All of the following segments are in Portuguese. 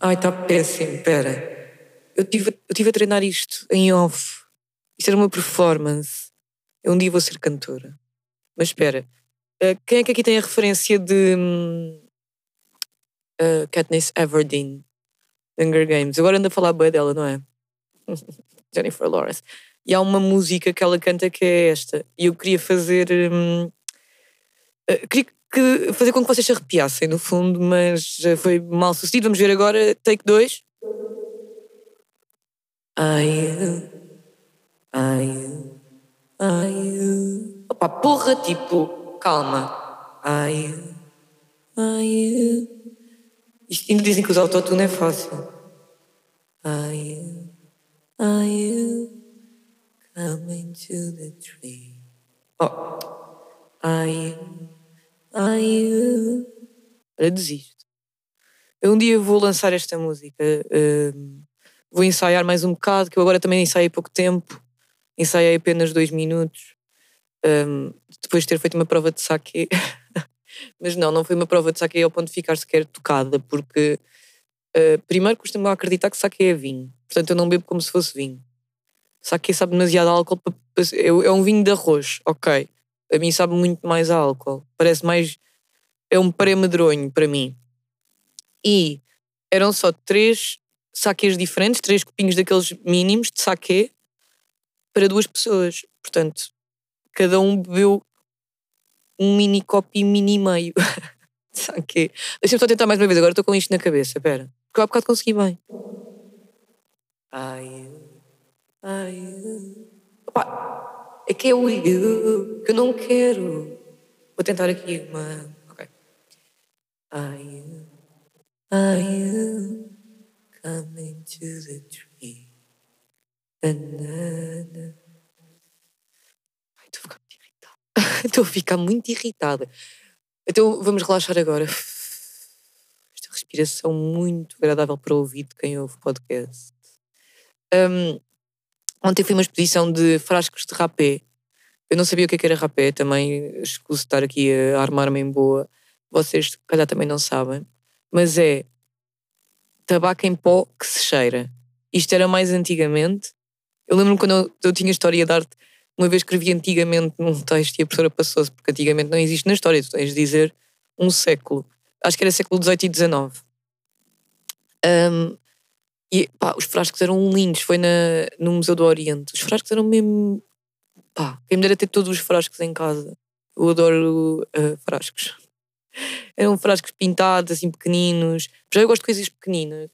Ai, está péssimo, pera. Eu tive, eu tive a treinar isto em off. Isto era uma performance. Eu um dia vou ser cantora. Mas espera, uh, quem é que aqui tem a referência de uh, Katniss Everdeen, Hunger Games? Agora anda a falar bem dela, não é? Jennifer Lawrence. E há uma música que ela canta que é esta. E eu queria fazer. Um, uh, eh, queria que, fazer com que vocês se arrepiassem, no fundo, mas foi mal sucedido. Vamos ver agora, take 2. Ai, ai, ai. Opa, porra, tipo, calma. Ai, ai. Isto ainda dizem que usar autotune é fácil. Ai, ai, coming to the tree. Oh, ai, ai. Olha, desisto. Eu um dia vou lançar esta música. Uh, vou ensaiar mais um bocado, que eu agora também ensaiei pouco tempo, ensaiei apenas dois minutos, um, depois de ter feito uma prova de saque. Mas não, não foi uma prova de saque ao ponto de ficar sequer tocada, porque uh, primeiro custa-me acreditar que saque é vinho, portanto eu não bebo como se fosse vinho. Saque sabe demasiado álcool, é, é um vinho de arroz, ok. A mim sabe muito mais a álcool, parece mais. É um pré-medronho para mim. E eram só três saques diferentes, três copinhos daqueles mínimos de saque para duas pessoas. Portanto, cada um bebeu um mini copo e mini meio saque. Deixa-me só tentar mais uma vez, agora estou com isto na cabeça, espera. Porque eu há bocado consegui bem. Ai, ai, opa, é que eu que eu não quero. Vou tentar aqui uma. Ok. Ai, ai coming to the tree. Banana. Ai, estou a ficar muito irritada. estou a ficar muito irritada. Então vamos relaxar agora. Esta respiração muito agradável para o ouvido de quem ouve podcast. Um, ontem fui uma exposição de frascos de rapé. Eu não sabia o que é era rapé, também escuso estar aqui a armar-me em boa. Vocês, calhar, também não sabem. Mas é tabaco em pó que se cheira. Isto era mais antigamente. Eu lembro-me quando eu, eu, tinha história de arte, uma vez escrevi antigamente num texto e a professora passou-se, porque antigamente não existe na história, tu tens de dizer um século. Acho que era século XVIII e XIX. Um, e pá, os frascos eram lindos, foi na, no Museu do Oriente. Os frascos eram mesmo. pá, quem me dera ter todos os frascos em casa. Eu adoro uh, frascos. Eram frascos pintados, assim, pequeninos. Já eu gosto de coisas pequeninas.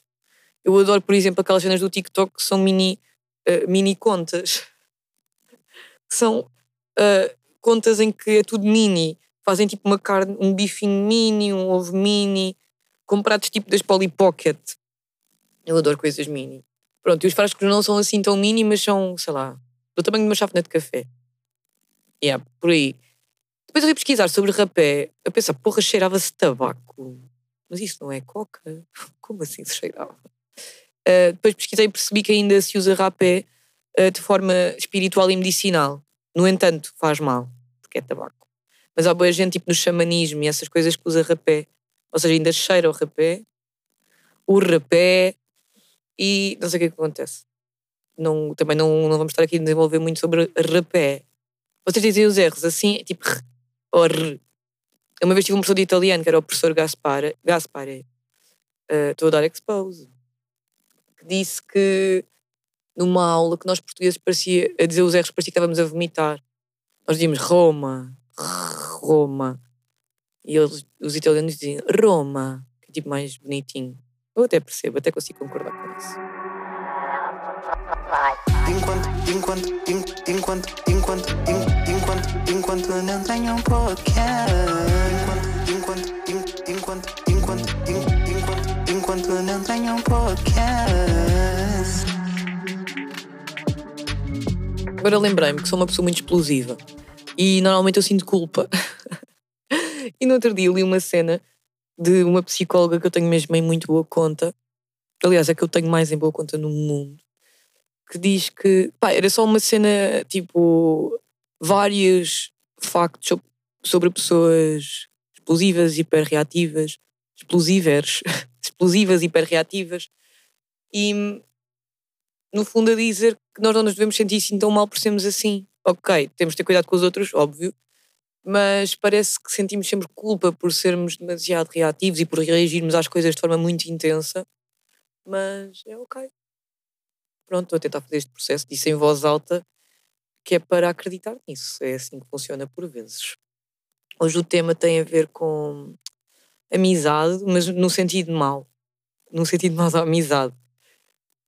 Eu adoro, por exemplo, aquelas cenas do TikTok que são mini, uh, mini contas. São uh, contas em que é tudo mini. Fazem tipo uma carne, um bifinho mini, um ovo mini, com pratos tipo das Polly Pocket. Eu adoro coisas mini. Pronto, e os frascos não são assim tão mini, mas são, sei lá, do tamanho de uma chávena de café. Yeah, por aí. Depois eu fui pesquisar sobre rapé, a pensar, porra, cheirava-se tabaco. Mas isso não é coca? Como assim se cheirava? Uh, depois pesquisei e percebi que ainda se usa rapé uh, de forma espiritual e medicinal. No entanto, faz mal, porque é tabaco. Mas há boa gente, tipo no xamanismo e essas coisas que usa rapé. Ou seja, ainda cheira o rapé, o rapé e não sei o que, é que acontece. Não, também não, não vamos estar aqui a desenvolver muito sobre rapé. Vocês dizem os erros assim, tipo Or. Uma vez tive um professor de italiano, que era o professor Gaspare, Gaspare uh, estou a dar expose, que disse que numa aula que nós portugueses parecia, a dizer os erros, parecia que estávamos a vomitar. Nós dizíamos Roma, Roma. E eles, os italianos diziam Roma, que é tipo mais bonitinho. Eu até percebo, até consigo concordar com isso. Enquanto, enquanto, enquanto, enquanto, enquanto, enquanto não tenho um podcast. Enquanto, enquanto, enquanto, enquanto, enquanto, enquanto não tenho um podcast. Agora lembrei-me que sou uma pessoa muito explosiva e normalmente eu sinto culpa. e no outro dia li uma cena de uma psicóloga que eu tenho mesmo em muito boa conta. Aliás, é que eu tenho mais em boa conta no mundo que diz que pá, era só uma cena tipo vários factos sobre pessoas explosivas, hiperreativas, explosivers, explosivas, hiperreativas. E no fundo a dizer que nós não nos devemos sentir assim tão mal por sermos assim. Ok, temos de ter cuidado com os outros, óbvio, mas parece que sentimos sempre culpa por sermos demasiado reativos e por reagirmos às coisas de forma muito intensa. Mas é ok. Pronto, estou a tentar fazer este processo, disse em voz alta, que é para acreditar nisso. É assim que funciona por vezes. Hoje o tema tem a ver com amizade, mas no sentido mau. No sentido mau da amizade.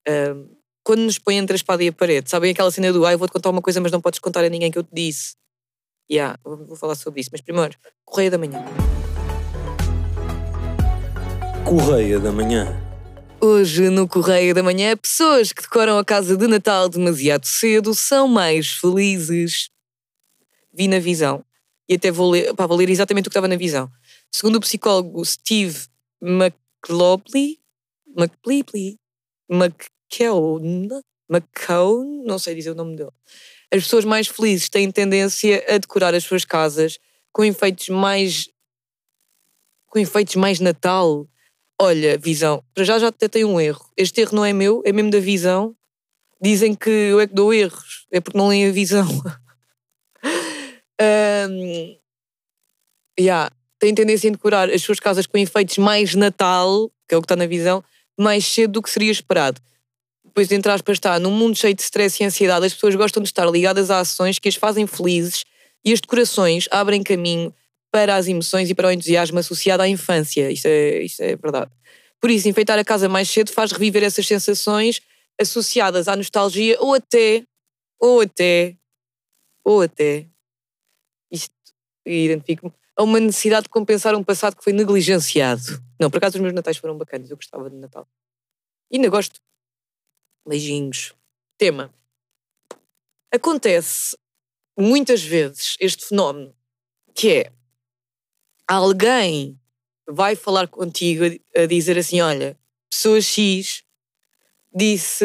Um, quando nos põe entre a espada e a parede, sabem aquela cena do ah, eu vou-te contar uma coisa, mas não podes contar a ninguém que eu te disse. Yeah, vou falar sobre isso. Mas primeiro, Correia da Manhã. Correia da Manhã. Hoje, no Correio da Manhã, pessoas que decoram a casa de Natal demasiado cedo são mais felizes. Vi na visão. E até vou ler, pá, vou ler exatamente o que estava na visão. Segundo o psicólogo Steve McLopley, McLepley, McKeown, McCone, não sei dizer o nome dele. As pessoas mais felizes têm tendência a decorar as suas casas com efeitos mais. com efeitos mais Natal. Olha, visão, para já já tem um erro. Este erro não é meu, é mesmo da visão. Dizem que eu é que dou erros, é porque não leem a visão. um, yeah, tem tendência a decorar as suas casas com efeitos mais Natal, que é o que está na visão, mais cedo do que seria esperado. Depois de entrar para estar num mundo cheio de stress e ansiedade, as pessoas gostam de estar ligadas a ações que as fazem felizes e as decorações abrem caminho para as emoções e para o entusiasmo associado à infância. Isto é, isto é verdade. Por isso, enfeitar a casa mais cedo faz reviver essas sensações associadas à nostalgia ou até, ou até, ou até, isto identifico-me, a uma necessidade de compensar um passado que foi negligenciado. Não, por acaso os meus natais foram bacanas, eu gostava de Natal. E ainda gosto. Beijinhos. Tema. Acontece muitas vezes este fenómeno que é alguém vai falar contigo a dizer assim: olha, pessoa X disse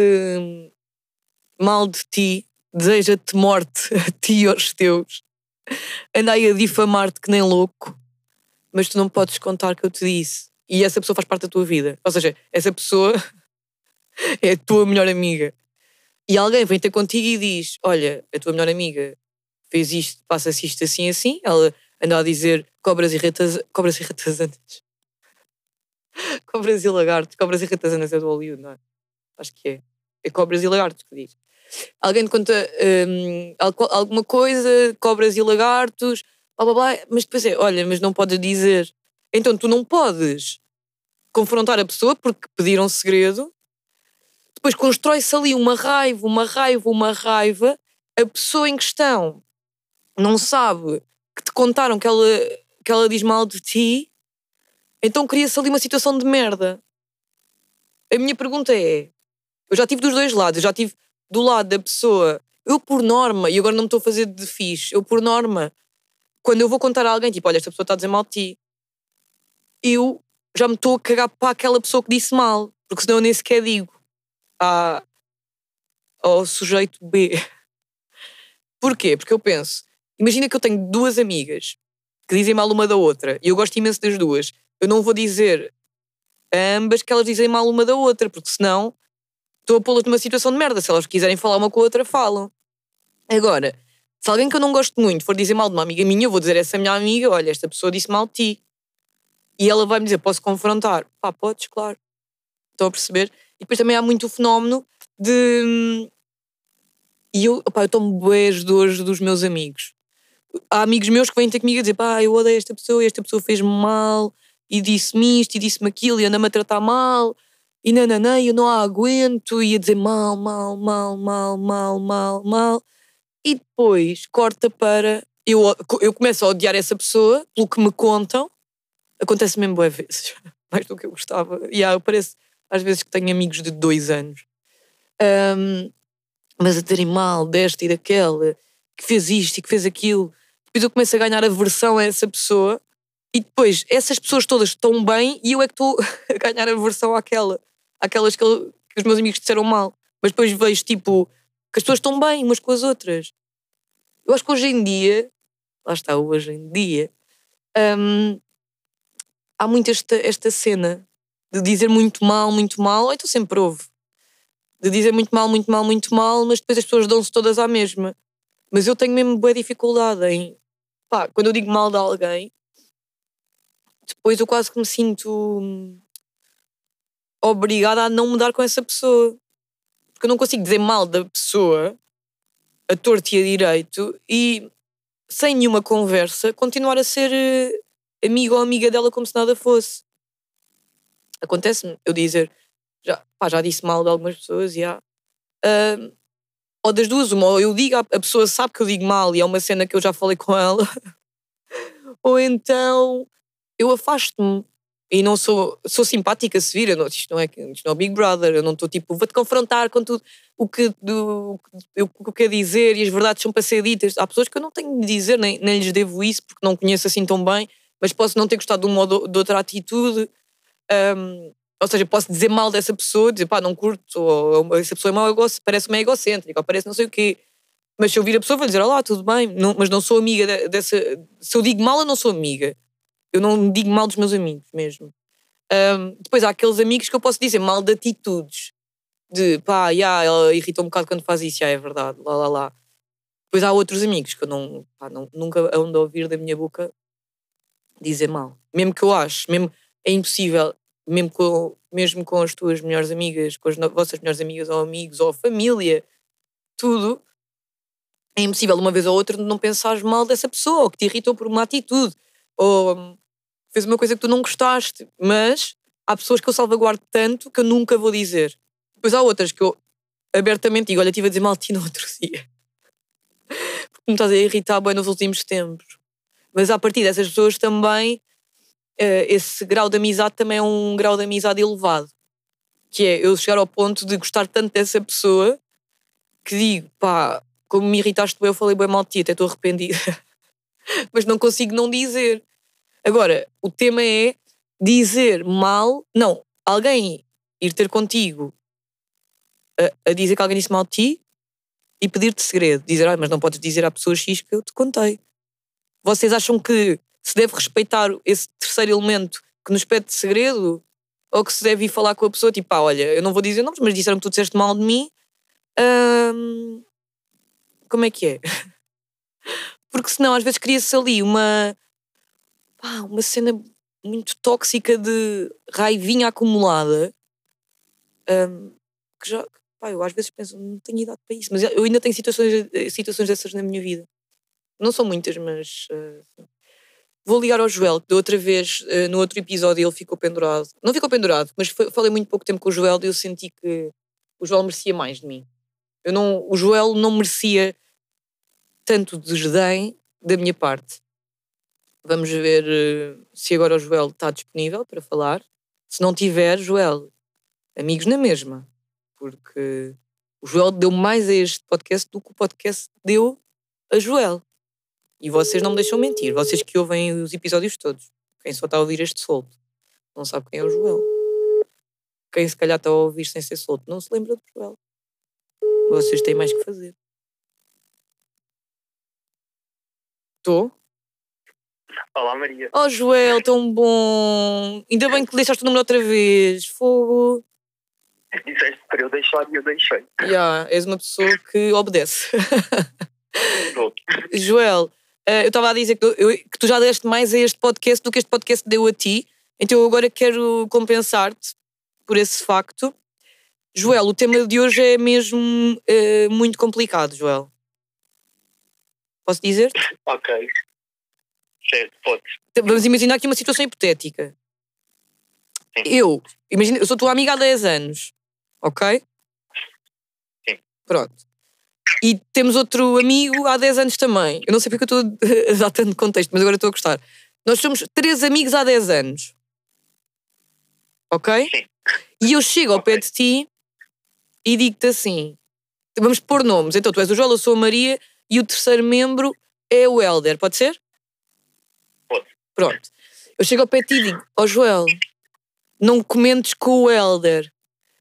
mal de ti, deseja-te morte a ti e aos teus, anda aí a difamar-te que nem louco, mas tu não podes contar que eu te disse. E essa pessoa faz parte da tua vida. Ou seja, essa pessoa é a tua melhor amiga. E alguém vem ter contigo e diz: Olha, a tua melhor amiga fez isto, passa-se isto assim assim. Ela anda a dizer cobras e retas, cobras e ratazanas. cobras e lagartos. Cobras e ratazanas é do Hollywood, não é? Acho que é. É cobras e lagartos que diz. Alguém te conta um, alguma coisa, cobras e lagartos, blá blá blá, mas depois é, olha, mas não podes dizer. Então tu não podes confrontar a pessoa porque pediram segredo. Depois constrói-se ali uma raiva, uma raiva, uma raiva. A pessoa em questão não sabe que te contaram que ela, que ela diz mal de ti, então cria-se ali uma situação de merda. A minha pergunta é: eu já tive dos dois lados, eu já tive do lado da pessoa, eu por norma, e agora não me estou a fazer de fixe, eu por norma, quando eu vou contar a alguém, tipo, olha, esta pessoa está a dizer mal de ti, eu já me estou a cagar para aquela pessoa que disse mal, porque senão eu nem sequer digo à, ao sujeito B. Porquê? Porque eu penso, imagina que eu tenho duas amigas que dizem mal uma da outra e eu gosto imenso das duas. Eu não vou dizer a ambas que elas dizem mal uma da outra, porque senão estou a pô-las numa situação de merda. Se elas quiserem falar uma com a outra, falam. Agora, se alguém que eu não gosto muito for dizer mal de uma amiga minha, eu vou dizer a essa minha amiga: olha, esta pessoa disse mal de ti. E ela vai me dizer: posso confrontar? Pá, podes, claro. Estão a perceber? E depois também há muito o fenómeno de. E eu, pá, eu tomo boas dores dos meus amigos. Há amigos meus que vêm ter comigo a dizer: pá, eu odeio esta pessoa, esta pessoa fez-me mal, e disse-me isto, e disse-me aquilo, e anda-me a tratar mal, e nananã, eu não a aguento, e a dizer mal, mal, mal, mal, mal, mal, mal. E depois corta para. Eu, eu começo a odiar essa pessoa pelo que me contam. Acontece mesmo boas vezes, mais do que eu gostava. E yeah, eu pareço às vezes que tenho amigos de dois anos. Um, mas a terem mal desta e daquela, que fez isto e que fez aquilo. Depois eu começo a ganhar aversão a essa pessoa e depois essas pessoas todas estão bem e eu é que estou a ganhar aversão àquela. Àquelas que, que os meus amigos disseram mal. Mas depois vejo tipo que as pessoas estão bem umas com as outras. Eu acho que hoje em dia, lá está, hoje em dia, há muito esta, esta cena de dizer muito mal, muito mal, ou então sempre houve. De dizer muito mal, muito mal, muito mal, mas depois as pessoas dão-se todas à mesma. Mas eu tenho mesmo boa dificuldade em. Pá, quando eu digo mal de alguém, depois eu quase que me sinto hum, obrigada a não mudar com essa pessoa. Porque eu não consigo dizer mal da pessoa a torto e a direito e sem nenhuma conversa continuar a ser eh, amigo ou amiga dela como se nada fosse. Acontece-me eu dizer, já, pá, já disse mal de algumas pessoas, já. Uh, ou das duas, uma, ou eu digo, a pessoa sabe que eu digo mal e é uma cena que eu já falei com ela, ou então eu afasto-me e não sou, sou simpática se vir, não, isto, não é, isto não é Big Brother, eu não estou tipo, vou-te confrontar com tudo o que, do, eu, o que eu quero dizer e as verdades são para ser ditas. Há pessoas que eu não tenho de dizer, nem, nem lhes devo isso porque não conheço assim tão bem, mas posso não ter gostado de uma ou de outra atitude. Um, ou seja, posso dizer mal dessa pessoa, dizer pá, não curto, ou essa pessoa é mal, parece meio egocêntrica, ou parece não sei o quê. Mas se eu vir a pessoa, vou dizer, olá, tudo bem, não, mas não sou amiga dessa. Se eu digo mal, eu não sou amiga. Eu não digo mal dos meus amigos mesmo. Um, depois há aqueles amigos que eu posso dizer mal de atitudes. De pá, yeah, ela irrita um bocado quando faz isso, já é verdade, lá lá lá. Depois há outros amigos que eu não, pá, não nunca ando a ouvir da minha boca dizer mal. Mesmo que eu acho, mesmo é impossível, mesmo com, mesmo com as tuas melhores amigas, com as vossas melhores amigas ou amigos ou família, tudo, é impossível uma vez ou outra não pensares mal dessa pessoa ou que te irritou por uma atitude ou fez uma coisa que tu não gostaste, mas há pessoas que eu salvaguardo tanto que eu nunca vou dizer. Depois há outras que eu abertamente digo: Olha, estive a dizer mal de ti no outro dia. Porque me estás a irritar bem nos últimos tempos. Mas a partir dessas pessoas também, esse grau de amizade também é um grau de amizade elevado. Que é eu chegar ao ponto de gostar tanto dessa pessoa que digo: pá, como me irritaste bem, eu falei bem mal de ti, até estou arrependida. Mas não consigo não dizer. Agora, o tema é dizer mal. Não, alguém ir ter contigo a, a dizer que alguém disse mal de ti e pedir-te segredo. Dizer, ah, mas não podes dizer à pessoa X que eu te contei. Vocês acham que se deve respeitar esse terceiro elemento que nos pede segredo? Ou que se deve ir falar com a pessoa, tipo, ah, olha, eu não vou dizer nomes, mas disseram que tu disseste mal de mim. Hum, como é que é? Porque senão às vezes cria-se ali uma pá, uma cena muito tóxica de raivinha acumulada um, que já, pá, eu às vezes penso, não tenho idade para isso, mas eu ainda tenho situações, situações dessas na minha vida. Não são muitas, mas uh, vou ligar ao Joel, que da outra vez, uh, no outro episódio, ele ficou pendurado. Não ficou pendurado, mas foi, falei muito pouco tempo com o Joel e eu senti que o Joel merecia mais de mim. Eu não, o Joel não merecia tanto desdém da minha parte. Vamos ver uh, se agora o Joel está disponível para falar. Se não tiver, Joel, amigos na mesma. Porque o Joel deu mais a este podcast do que o podcast deu a Joel. E vocês não me deixam mentir. Vocês que ouvem os episódios todos. Quem só está a ouvir este solto não sabe quem é o Joel. Quem se calhar está a ouvir sem ser solto não se lembra do Joel. Vocês têm mais que fazer. Estou? Olá, Maria. Oh, Joel, tão bom. Ainda bem que deixaste o número outra vez. Fogo. Disseste para eu deixar e eu deixei. Já, yeah, és uma pessoa que obedece. Joel, eu estava a dizer que tu, eu, que tu já deste mais a este podcast do que este podcast deu a ti. Então eu agora quero compensar-te por esse facto. Joel, o tema de hoje é mesmo uh, muito complicado, Joel. Posso dizer-te? Ok. Certo, pode. Então, vamos imaginar aqui uma situação hipotética. Sim. Eu, imagina, eu sou tua amiga há 10 anos, ok? Sim. Pronto. E temos outro amigo há 10 anos também. Eu não sei porque eu estou a dar tanto contexto, mas agora estou a gostar. Nós somos três amigos há 10 anos. Ok? Sim. E eu chego ao okay. pé de ti e digo-te assim: vamos pôr nomes. Então tu és o Joel, eu sou a Maria e o terceiro membro é o Helder, pode ser? Pronto. Eu chego ao pé de ti e digo: Ó oh, Joel, não comentes com o Helder,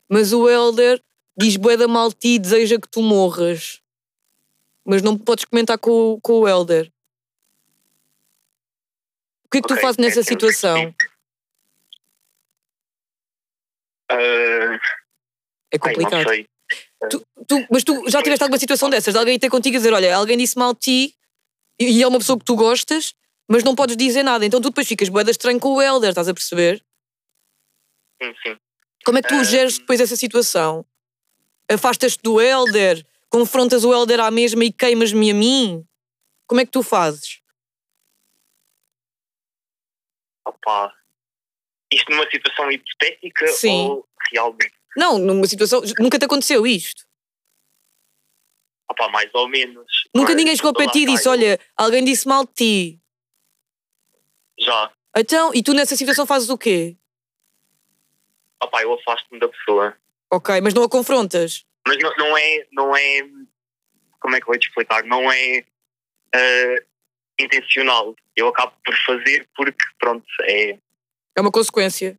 mas o Helder diz bué da mal ti e deseja que tu morras. Mas não podes comentar com, com o Helder. O que é que okay, tu fazes nessa situação? Ah, É ai, complicado. não sei. Tu- tu- mas tu já tiveste alguma situação dessas? De alguém ter contigo a dizer: olha, alguém disse mal de ti e e é uma pessoa que tu gostas, mas não podes dizer nada. Então tu depois ficas boeda estranho com o Helder, estás a perceber? Sim, sim. Como é que tu Ah. geres depois essa situação? Afastas-te do Helder? Confrontas o Helder à mesma e queimas-me a mim? Como é que tu fazes? Opa. Isto numa situação hipotética Sim. ou realmente? Não, numa situação. Nunca te aconteceu isto. Opa, mais ou menos. Nunca Mas, ninguém chegou para ti e disse: olha, alguém disse mal de ti. Já. Então, e tu nessa situação fazes o quê? Opa, eu afasto-me da pessoa. Ok, mas não a confrontas. Mas não, não é. Não é. Como é que eu vou te explicar? Não é. ah, intencional. Eu acabo por fazer porque, pronto, é. É uma consequência.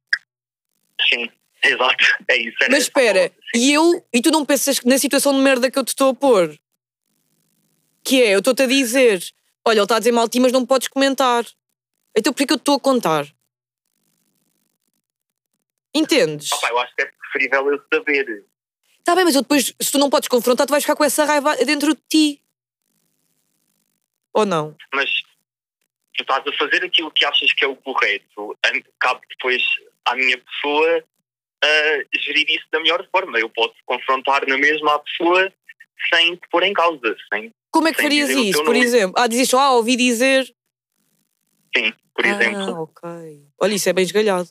Sim, exato. É isso. era Mas espera, e eu, e tu não pensas que na situação de merda que eu te estou a pôr? Que é, eu estou-te a dizer, olha, ele está a dizer mal ti, mas não podes comentar. Então por que eu te estou a contar? Entendes? Opa, eu acho que é preferível eu saber. Está bem, mas eu depois, se tu não podes confrontar, tu vais ficar com essa raiva dentro de ti. Ou não? Mas tu estás a fazer aquilo que achas que é o correto. Cabe depois à minha pessoa ah, gerir isso da melhor forma. Eu posso confrontar na mesma a pessoa sem te pôr em causa. Sem, Como é que farias isso, por exemplo? Ah, dizes só, ah, ouvi dizer. sim, por ah, exemplo. ok. Olha, isso é bem esgalhado.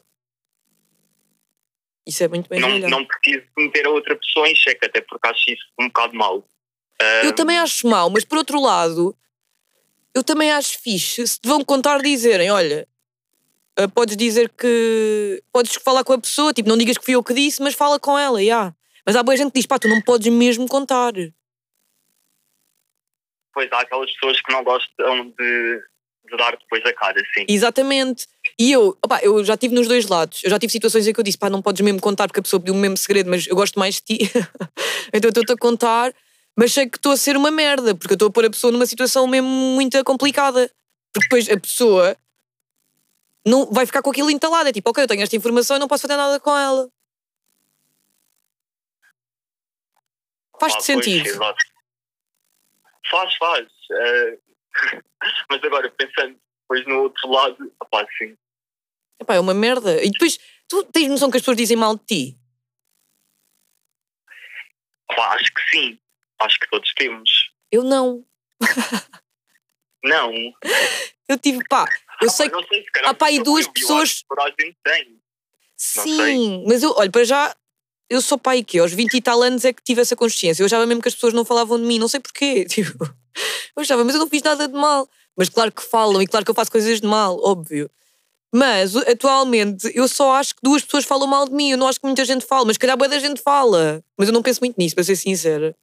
Isso é muito bem Não, não preciso meter a outra pessoa em xeque, até porque acho isso um bocado mau. Ah, Eu também acho mau, mas por outro lado, eu também acho fixe se te vão contar dizerem, olha, ah, podes dizer que. Podes falar com a pessoa, tipo, não digas que fui eu que disse, mas fala com ela, já. Mas há boa gente que diz, pá, tu não podes mesmo contar. Pois há aquelas pessoas que não gostam de, de dar depois a cara, sim. Exatamente. E eu, opá, eu já estive nos dois lados. Eu já tive situações em que eu disse, pá, não podes mesmo contar porque a pessoa pediu o mesmo segredo, mas eu gosto mais de ti. então eu estou-te a contar, mas sei que estou a ser uma merda, porque eu estou a pôr a pessoa numa situação mesmo muito complicada. Porque depois a pessoa não vai ficar com aquilo entalado. É tipo, ok, eu tenho esta informação e não posso fazer nada com ela. Faz-te Ah, pois, sentido. exato. Faz, faz. Eh, mas agora, pensando depois no outro lado, opá, sim. Epá, é uma merda. E depois, tu tens noção que as pessoas dizem mal de ti? Opá, acho que sim. Acho que todos temos. Eu não. Não. Eu tive, pá, eu Opá, sei não sei, se há pá sou duas eu, eu pessoas- acho que tem. Sim, mas eu, olha, para já, eu sou pai que aos 20 e tal anos é que tive essa consciência. Eu achava mesmo que as pessoas não falavam de mim, não sei porquê. Tipo, eu achava, mas eu não fiz nada de mal. Mas claro que falam e claro que eu faço coisas de mal, óbvio. Mas atualmente eu só acho que duas pessoas falam mal de mim. Eu não acho que muita gente fala, mas se calhar boa da gente fala. Mas eu não penso muito nisso, para ser sincera.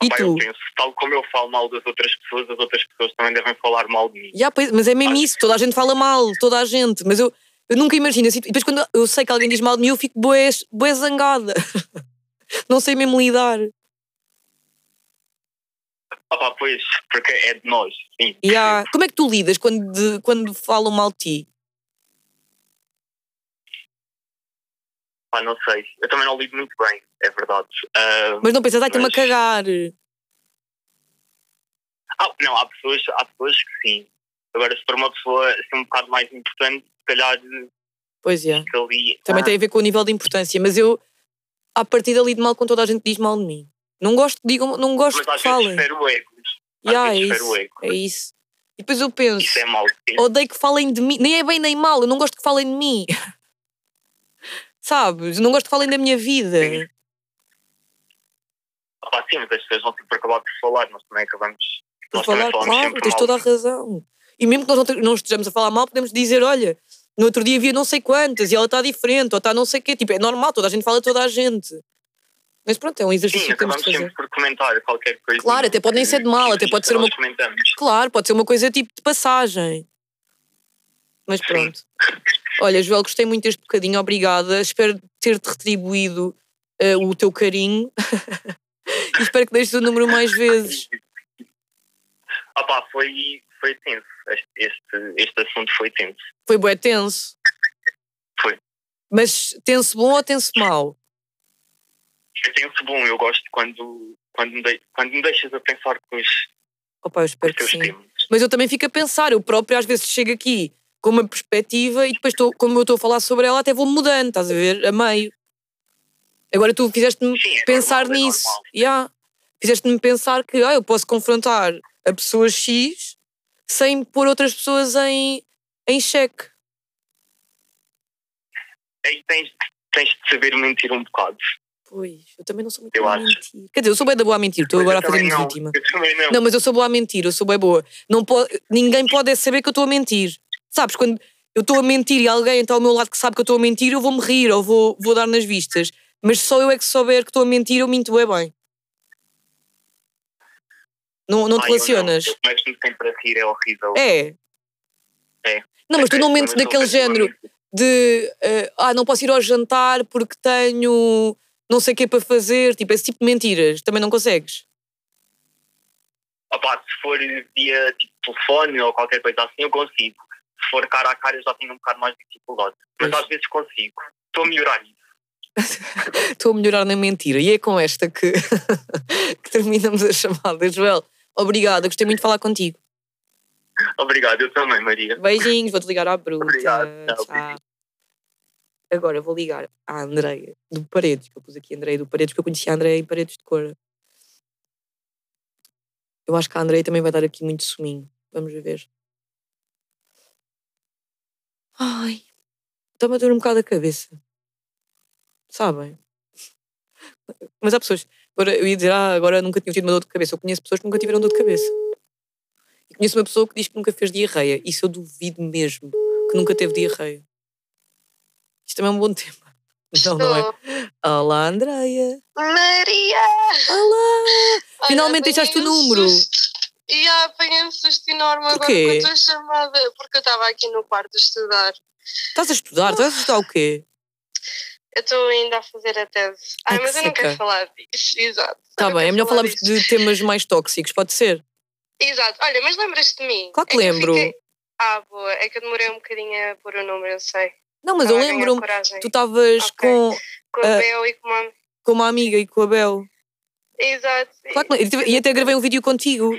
E tu? eu penso, tal como eu falo mal das outras pessoas, as outras pessoas também devem falar mal de mim. Pois, mas é mesmo Acho isso, toda a gente fala mal, toda a gente, mas eu, eu nunca imagino assim. E depois, quando eu sei que alguém diz mal de mim, eu fico bué zangada. Não sei mesmo lidar. Opá, pois, porque é de nós, sim. Há- Como é que tu lidas quando, de- quando falam mal de ti? Pá, não sei. Eu também não lido muito bem, é verdade. Ah, Mas não pensas, ai, estou-me a Mas- cagar. ah, não, há pessoas, há pessoas que sim. Agora, se for uma pessoa assim, um bocado mais importante, se calhar Pois é. ali. Também ah, tem a ver com o nível de importância, mas eu, à partida, lido mal com toda a gente que diz mal de mim. Não gosto, digam, não gosto Mas que falem. espero egos. Às Ya, é isso. ego. É isso. E depois eu penso, Isso é mau. sim. odeio que falem de mim. Nem é bem nem mal, eu não gosto que falem de mim. Sabes? Não gosto que falem da minha vida. Sim. Ah, sim, mas as pessoas vão sempre acabar por falar, nós também acabamos. Por falar, claro, tens mal. toda a razão. E mesmo que nós não te- não estejamos a falar mal, podemos dizer: olha, no outro dia havia não sei quantas e ela está diferente, ou está não sei o quê. Tipo, é normal, toda a gente fala toda a gente. Mas pronto, é um exercício Sim, que temos de fazer. sempre por comentar qualquer coisa. Claro, até pode nem ser de mal, até pode ser uma-. Claro, pode ser uma coisa tipo de passagem. Mas pronto. Olha, Joel, gostei muito deste bocadinho, obrigada. Espero ter-te retribuído eh, o teu carinho. e espero que deixes o número mais vezes. Ah pá, foi, foi tenso. Este, este, assunto foi tenso. Foi bué tenso. Foi. Mas tem-se bom ou tem-se mau? Eu tenho-se bom, eu gosto quando, quando, me, de, quando me deixas a pensar com os, Opa, eu espero que sim. temas. Mas eu também fico a pensar, eu próprio às vezes chego aqui com uma perspectiva e depois, estou, como eu estou a falar sobre ela, até vou mudando, estás a ver? A meio. Agora tu fizeste-me é pensar normal, é nisso. normal. Yeah. Fizeste-me pensar que ah, eu posso confrontar a pessoa X sem pôr outras pessoas em, em xeque. Aí tens, tens de saber mentir um bocado. Pois, eu também não sou muito Eu boa a acho. mentir. Quer dizer, eu sou bem da boa a mentir, estou Mas agora a fazer-me não, vítima. Eu também não. Não, mas eu sou boa a mentir, eu sou bem boa. Não pode, ninguém pode é saber que eu estou a mentir. Sabes, quando eu estou a mentir e alguém está ao meu lado que sabe que eu estou a mentir, eu vou-me rir ou vou, vou dar nas vistas. Mas só eu é que souber que estou a mentir, eu minto bem bem. Não, não te Ah, eu relacionas? Eu começo-me sempre a rir, é horrível. É. É. Não, mas tu não É, mentes daquele género de eh, ah, não posso ir ao jantar porque tenho não sei o que para fazer, tipo, esse tipo de mentiras. Também não consegues. Opá, se for via tipo, telefone ou qualquer coisa assim, eu consigo. Se for cara a cara, eu já tenho um bocado mais de dificuldade. Mas Pois. às vezes consigo. Estou a melhorar isso. Estou a melhorar na mentira. E é com esta que, que terminamos a chamada. Joel, obrigada. Gostei muito de falar contigo. Obrigado, eu também, Maria. Beijinhos. Vou-te ligar à bruta. Obrigado. Tchau, Tchau. Agora vou ligar à Andreia do Paredes. Que eu pus aqui Andreia do Paredes, porque eu conheci a Andreia em Paredes de Cor. Eu acho que a Andreia também vai dar aqui muito suminho. Vamos ver. Ai, está-me a dor um bocado a cabeça. Sabem? Mas há pessoas. Agora, eu ia dizer, ah, agora nunca tinha tido uma dor de cabeça. Eu conheço pessoas que nunca tiveram dor de cabeça. E conheço uma pessoa que diz que nunca fez diarreia. Isso eu duvido mesmo. Que nunca teve diarreia. Isto também é um bom tema. Não, não é? Olá, Andreia. Maria! Olá! Olha, Finalmente deixaste o número. susto. E ah, apanhei um susto enorme agora com a tua chamada, porque eu estava aqui no quarto a estudar. Estás a estudar? Estás a estudar o quê? Eu estou ainda a fazer a tese. Ai, Ai, mas eu não quero falar disso. Exato. Está bem, é melhor falar falarmos disso. de temas mais tóxicos, pode ser? Exato. Olha, mas lembras-te de mim? Claro que É lembro. fiquei- Ah, boa. É que eu demorei um bocadinho a pôr o número, eu sei. Não, mas eu lembro-me. coragem. Tu estavas Ok. com, Com a ah, Bel e com a... com uma amiga e com a Bel. Exato. Claro que. E até gravei um vídeo contigo.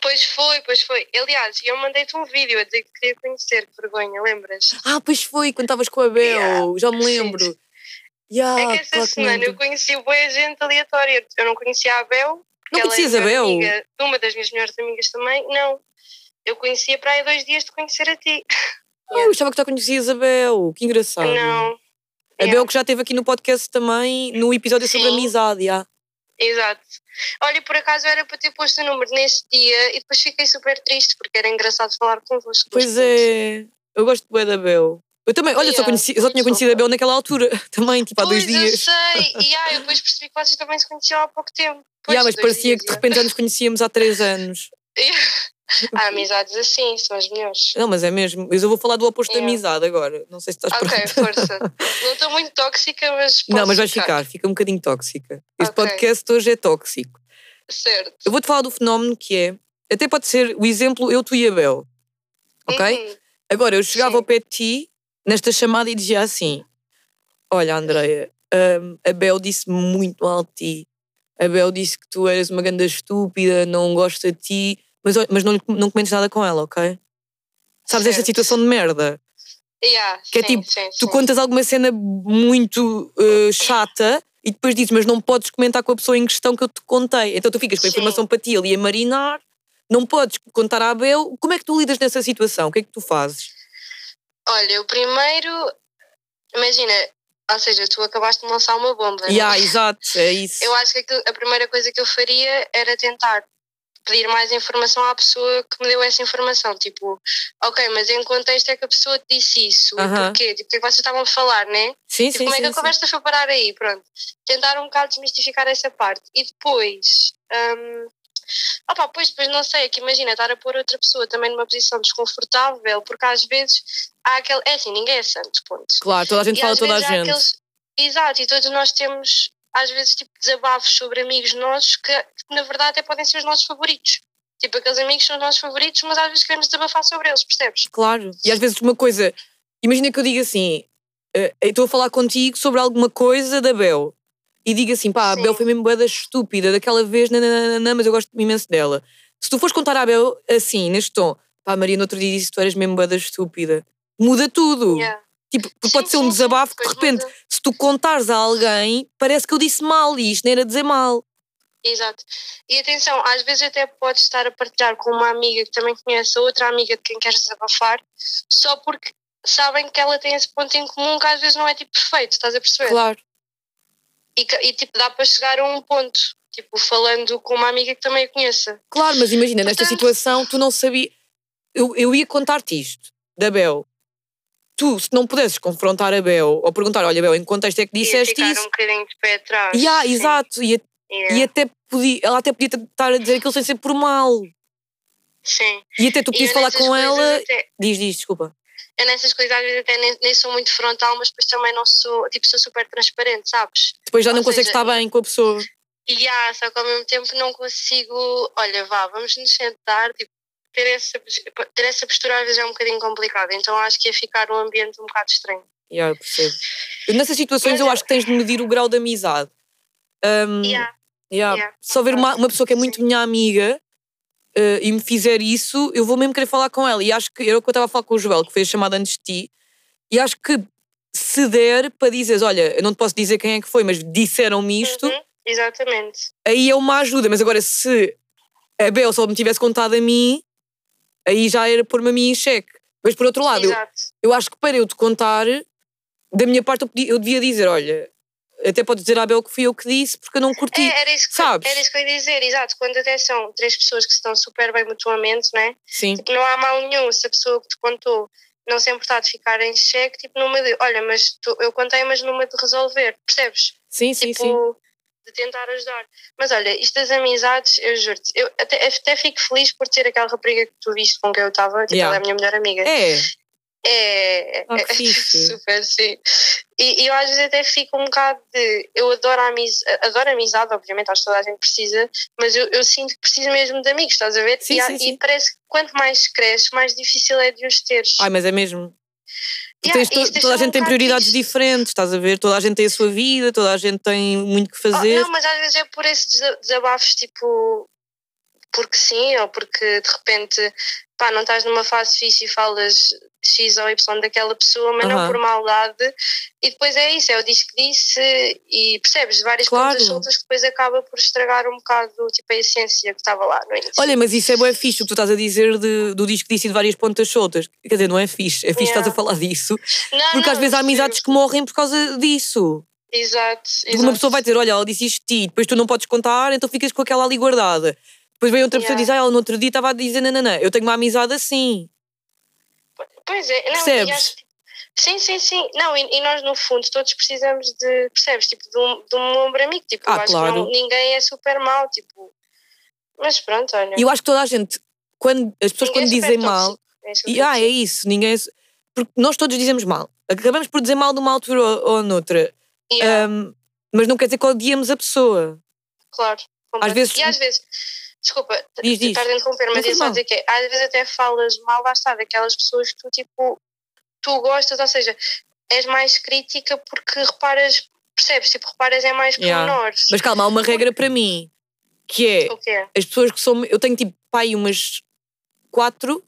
Pois foi, pois foi. Aliás, eu mandei-te um vídeo a dizer que queria conhecer, que vergonha, lembras? Ah, pois foi, quando estavas com a Bel. Yeah. Já me Sim, lembro. Yeah, é que essa claro que semana eu lembro. conheci boa gente aleatória. Eu não conhecia a Bel. Não ela conhecias é a Bel? amiga uma das minhas melhores amigas também. Não. Eu conhecia para aí dois dias de conhecer a ti. Ah, eu achava que já conhecias a Bel. Que engraçado. Não. A Yeah. Bel que já esteve aqui no podcast também, no episódio sobre Sim. amizade. Yeah. Exato. Olha, por acaso era para ter posto o número nesse dia e depois fiquei super triste porque era engraçado falar convosco. Pois é. Eu gosto bué da Bel. Eu também, olha, só, Yeah, conheci, eu só tinha conhecido a. Bel naquela altura, também, tipo há dois Pois, eu dias. sei. E ah, eu depois percebi que vocês também se conheciam há pouco tempo. Pois, Yeah, mas parecia dias, que de repente já nos conhecíamos há três anos. Há amizades assim, são as melhores. Não, mas é mesmo. Mas eu vou falar do oposto da Yeah. amizade agora. Não sei se estás Ok, pronta. força. Não estou muito tóxica, mas. Não, posso mas vais ficar, fica um bocadinho tóxica. Este Ok. podcast hoje é tóxico. Certo. Eu vou-te falar do fenómeno que é. Até pode ser o exemplo eu, tu e a Bel. Ok? Uhum. Agora, eu chegava Sim. ao pé de ti nesta chamada e dizia assim: Olha, Andreia, hum, a Bel disse muito mal de ti. A Bel disse que tu eras uma ganda estúpida, não gosta de ti, mas, mas não, não comentes nada com ela, ok? Sabes esta Certo. situação de merda? Yeah, Que é sim, tipo, sim, Tu sim. contas alguma cena muito uh, chata e depois dizes, mas não podes comentar com a pessoa em questão que eu te contei. Então tu ficas com a informação para ti ali a marinar, não podes contar à Bel. Como é que tu lidas nessa situação? O que é que tu fazes? Olha, o primeiro. Imagina, ou seja, tu acabaste de lançar uma bomba. E não? ah, exato, é isso. Eu acho que a primeira coisa que eu faria era tentar pedir mais informação à pessoa que me deu essa informação. Tipo, ok, mas em contexto é que a pessoa te disse isso? Aham. Porquê? Tipo, o que é que vocês estavam a falar, né? Sim, Tipo, sim, como é sim. que a sim. conversa foi parar aí? Pronto. Tentar um bocado desmistificar essa parte. E depois. hum, opa, pois, depois não sei, é que imagina estar a pôr outra pessoa também numa posição desconfortável, porque às vezes há aquele. É assim, ninguém é santo, ponto. Claro, toda a gente E fala toda a gente. aqueles- Exato, e todos nós temos, às vezes, tipo, desabafos sobre amigos nossos que, que, na verdade, até podem ser os nossos favoritos. Tipo, aqueles amigos são os nossos favoritos, mas às vezes queremos desabafar sobre eles, percebes? Claro. E às vezes uma coisa, imagina que eu digo assim, eu estou a falar contigo sobre alguma coisa da Bel e digo assim, pá, a Sim. Bel foi mesmo boeda estúpida daquela vez, nananana, mas eu gosto imenso dela. Se tu fores contar à Bel assim, neste tom, pá, Maria, no outro dia disse que tu eras mesmo boeda estúpida, muda tudo. Yeah. Tipo, Sim, pode ser um sim, sim, desabafo que de repente, muda. se tu contares a alguém, parece que eu disse mal e isto não era dizer mal. Exato. E atenção, às vezes até podes estar a partilhar com uma amiga que também conhece a outra amiga de quem queres desabafar, só porque sabem que ela tem esse ponto em comum que às vezes não é tipo perfeito, estás a perceber? Claro. E, e, tipo, dá para chegar a um ponto, tipo, falando com uma amiga que também a conheça. Claro, mas imagina, nesta Portanto- situação tu não sabias. Eu, eu ia contar-te isto, da Bel. Tu, se não pudesses confrontar a Bel ou perguntar, olha, Bel, em que contexto é que Ia disseste ficar isso? um bocadinho de pé atrás. Yeah, sim. exato. E, Yeah. e até podia, ela até podia estar a dizer aquilo sem ser por mal. Sim. E até tu podias falar com ela. até- Diz, diz, desculpa. eu nessas coisas às vezes até nem, nem sou muito frontal, mas depois também não sou, tipo, sou super transparente, sabes? Depois já Ou não consegues seja, estar bem com a pessoa. E há, só que ao mesmo tempo não consigo, olha, vá, vamos nos sentar, tipo, ter essa, ter essa postura às vezes é um bocadinho complicado, então acho que ia ficar um ambiente um bocado estranho. Yeah, eu percebo. Nessas situações Mas eu eu- acho que tens de medir o grau de amizade. Um, Yeah. Yeah. Yeah. Se houver uma, uma pessoa que é muito minha amiga eh, e me fizer isso, eu vou mesmo querer falar com ela. E acho que era o que eu estava a falar com o Joel, que foi a chamada antes de ti. E acho que se der para dizeres, olha, eu não te posso dizer quem é que foi, mas disseram-me isto, Uhum, exatamente. aí é uma ajuda. Mas agora, se a Bel só me tivesse contado a mim, aí já era pôr-me a mim em xeque. Mas por outro lado, eu, eu acho que para eu te contar, da minha parte, eu, podia- eu devia dizer: olha, até podes dizer à Bel que fui eu que disse, porque eu não curti. É, era, isso que, sabes? era isso que eu ia dizer, exato. Quando até são três pessoas que estão super bem mutuamente, né? Sim, Tipo, não há mal nenhum se a pessoa que te contou não se importar de ficar em xeque, tipo, numa de, olha, mas tu- eu contei, mas numa de resolver, percebes? sim, sim, tipo, sim. de tentar ajudar. Mas olha, isto das amizades, eu juro-te, eu até, até fico feliz por ter aquela rapariga que tu viste com quem eu estava, tipo, Yeah. ela é a minha melhor amiga. É, É, Ah, que é fixe. super, sim. E, e eu às vezes até fico um bocado de. Eu adoro a amizade, adoro a amizade, obviamente, acho que toda a gente precisa, mas eu, eu sinto que preciso mesmo de amigos, estás a ver? Sim, e, sim, e sim. parece que quanto mais cresces, mais difícil é de os teres. ai, mas é mesmo. Yeah, tens to- toda a gente tem um bocado prioridades diferentes, estás a ver? Toda a gente tem a sua vida, toda a gente tem muito que Oh, fazer. não, mas às vezes é por esses desa- desabafos, tipo, porque sim, ou porque de repente, pá, não estás numa fase fixe e falas X ou Y daquela pessoa, mas Aham. não por maldade. E depois é isso, é o disco que disse e percebes várias Claro. pontas soltas que depois acaba por estragar um bocado, tipo, a essência que estava lá no início. Olha, mas isso é bué fixe o que tu estás a dizer de- do disco disse e de várias pontas soltas. Quer dizer, não é fixe, é fixe Yeah. estás a falar disso. Não, Porque às não, vezes há amizades que morrem por causa disso. Exato, exato. uma pessoa vai dizer, olha, ela disse isto de ti, depois tu não podes contar, então ficas com aquela ali guardada. Depois vem outra pessoa e diz, ah, ela no outro dia estava a dizer, não, não, não, eu tenho uma amizade assim. Pois é, não, e Percebes? acho que- Sim, sim, sim. Não, e, e nós no fundo todos precisamos de, percebes, tipo, de um, de um ombro amigo. Tipo, Ah, eu acho claro. que não- ninguém é super mau, tipo. Mas pronto, olha. Eu acho que toda a gente, quando, as pessoas ninguém quando é dizem mal, é e, ah, é isso, ninguém é- Porque nós todos dizemos mal. Acabamos por dizer mal de uma altura ou, ou noutra. Yeah, Ahm, mas não quer dizer que odiemos a pessoa. claro. completo. vezes- E às vezes, desculpa, Diz, diz. estar a interromper, mas ia só dizer que é, às vezes até falas mal, lá está, daquelas pessoas que tu, tipo, tu gostas, ou seja, és mais crítica porque reparas, percebes, tipo, reparas é mais Yeah. pormenores. Mas calma, há uma regra para mim, que é O quê? as pessoas que são. Eu tenho tipo, pai, umas quatro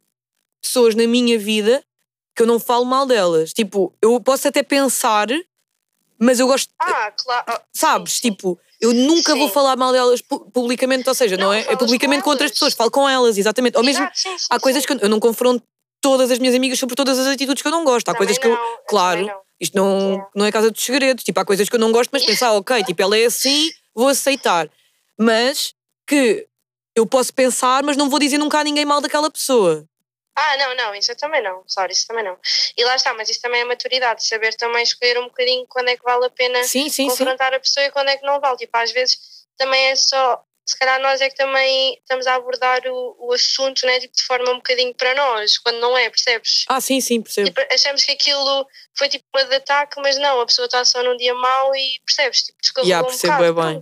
pessoas na minha vida que eu não falo mal delas. Tipo, eu posso até pensar, mas eu gosto. Ah, claro. ah, sabes? Tipo, eu nunca vou Sim. falar mal delas pu- publicamente, ou seja, não, Não, é? É publicamente com com outras pessoas, falo com elas, exatamente. Ou mesmo Exato, sim, sim, há coisas que eu, eu não confronto todas as minhas amigas sobre todas as atitudes que eu não gosto. Há Também coisas que eu. não, eu Claro, não. isto não, Yeah. não é casa dos segredos. Tipo, há coisas que eu não gosto, mas pensar, ok, tipo, ela é assim, vou aceitar. Mas que eu posso pensar, mas não vou dizer nunca a ninguém mal daquela pessoa. Ah, não, não, isso eu também não, claro, isso também não. E lá está, mas isso também é maturidade, saber também escolher um bocadinho quando é que vale a pena Sim, sim, sim. confrontar a pessoa e quando é que não vale. Tipo, às vezes também é só, se calhar nós é que também estamos a abordar o, o assunto, né, tipo, de forma um bocadinho para nós, quando não é, percebes? Ah, sim, sim, percebo. Tipo, achamos que aquilo foi tipo uma de ataque, mas não, a pessoa está só num dia mau e percebes, tipo, descarregou Yeah, um percebo bocado, bué bem.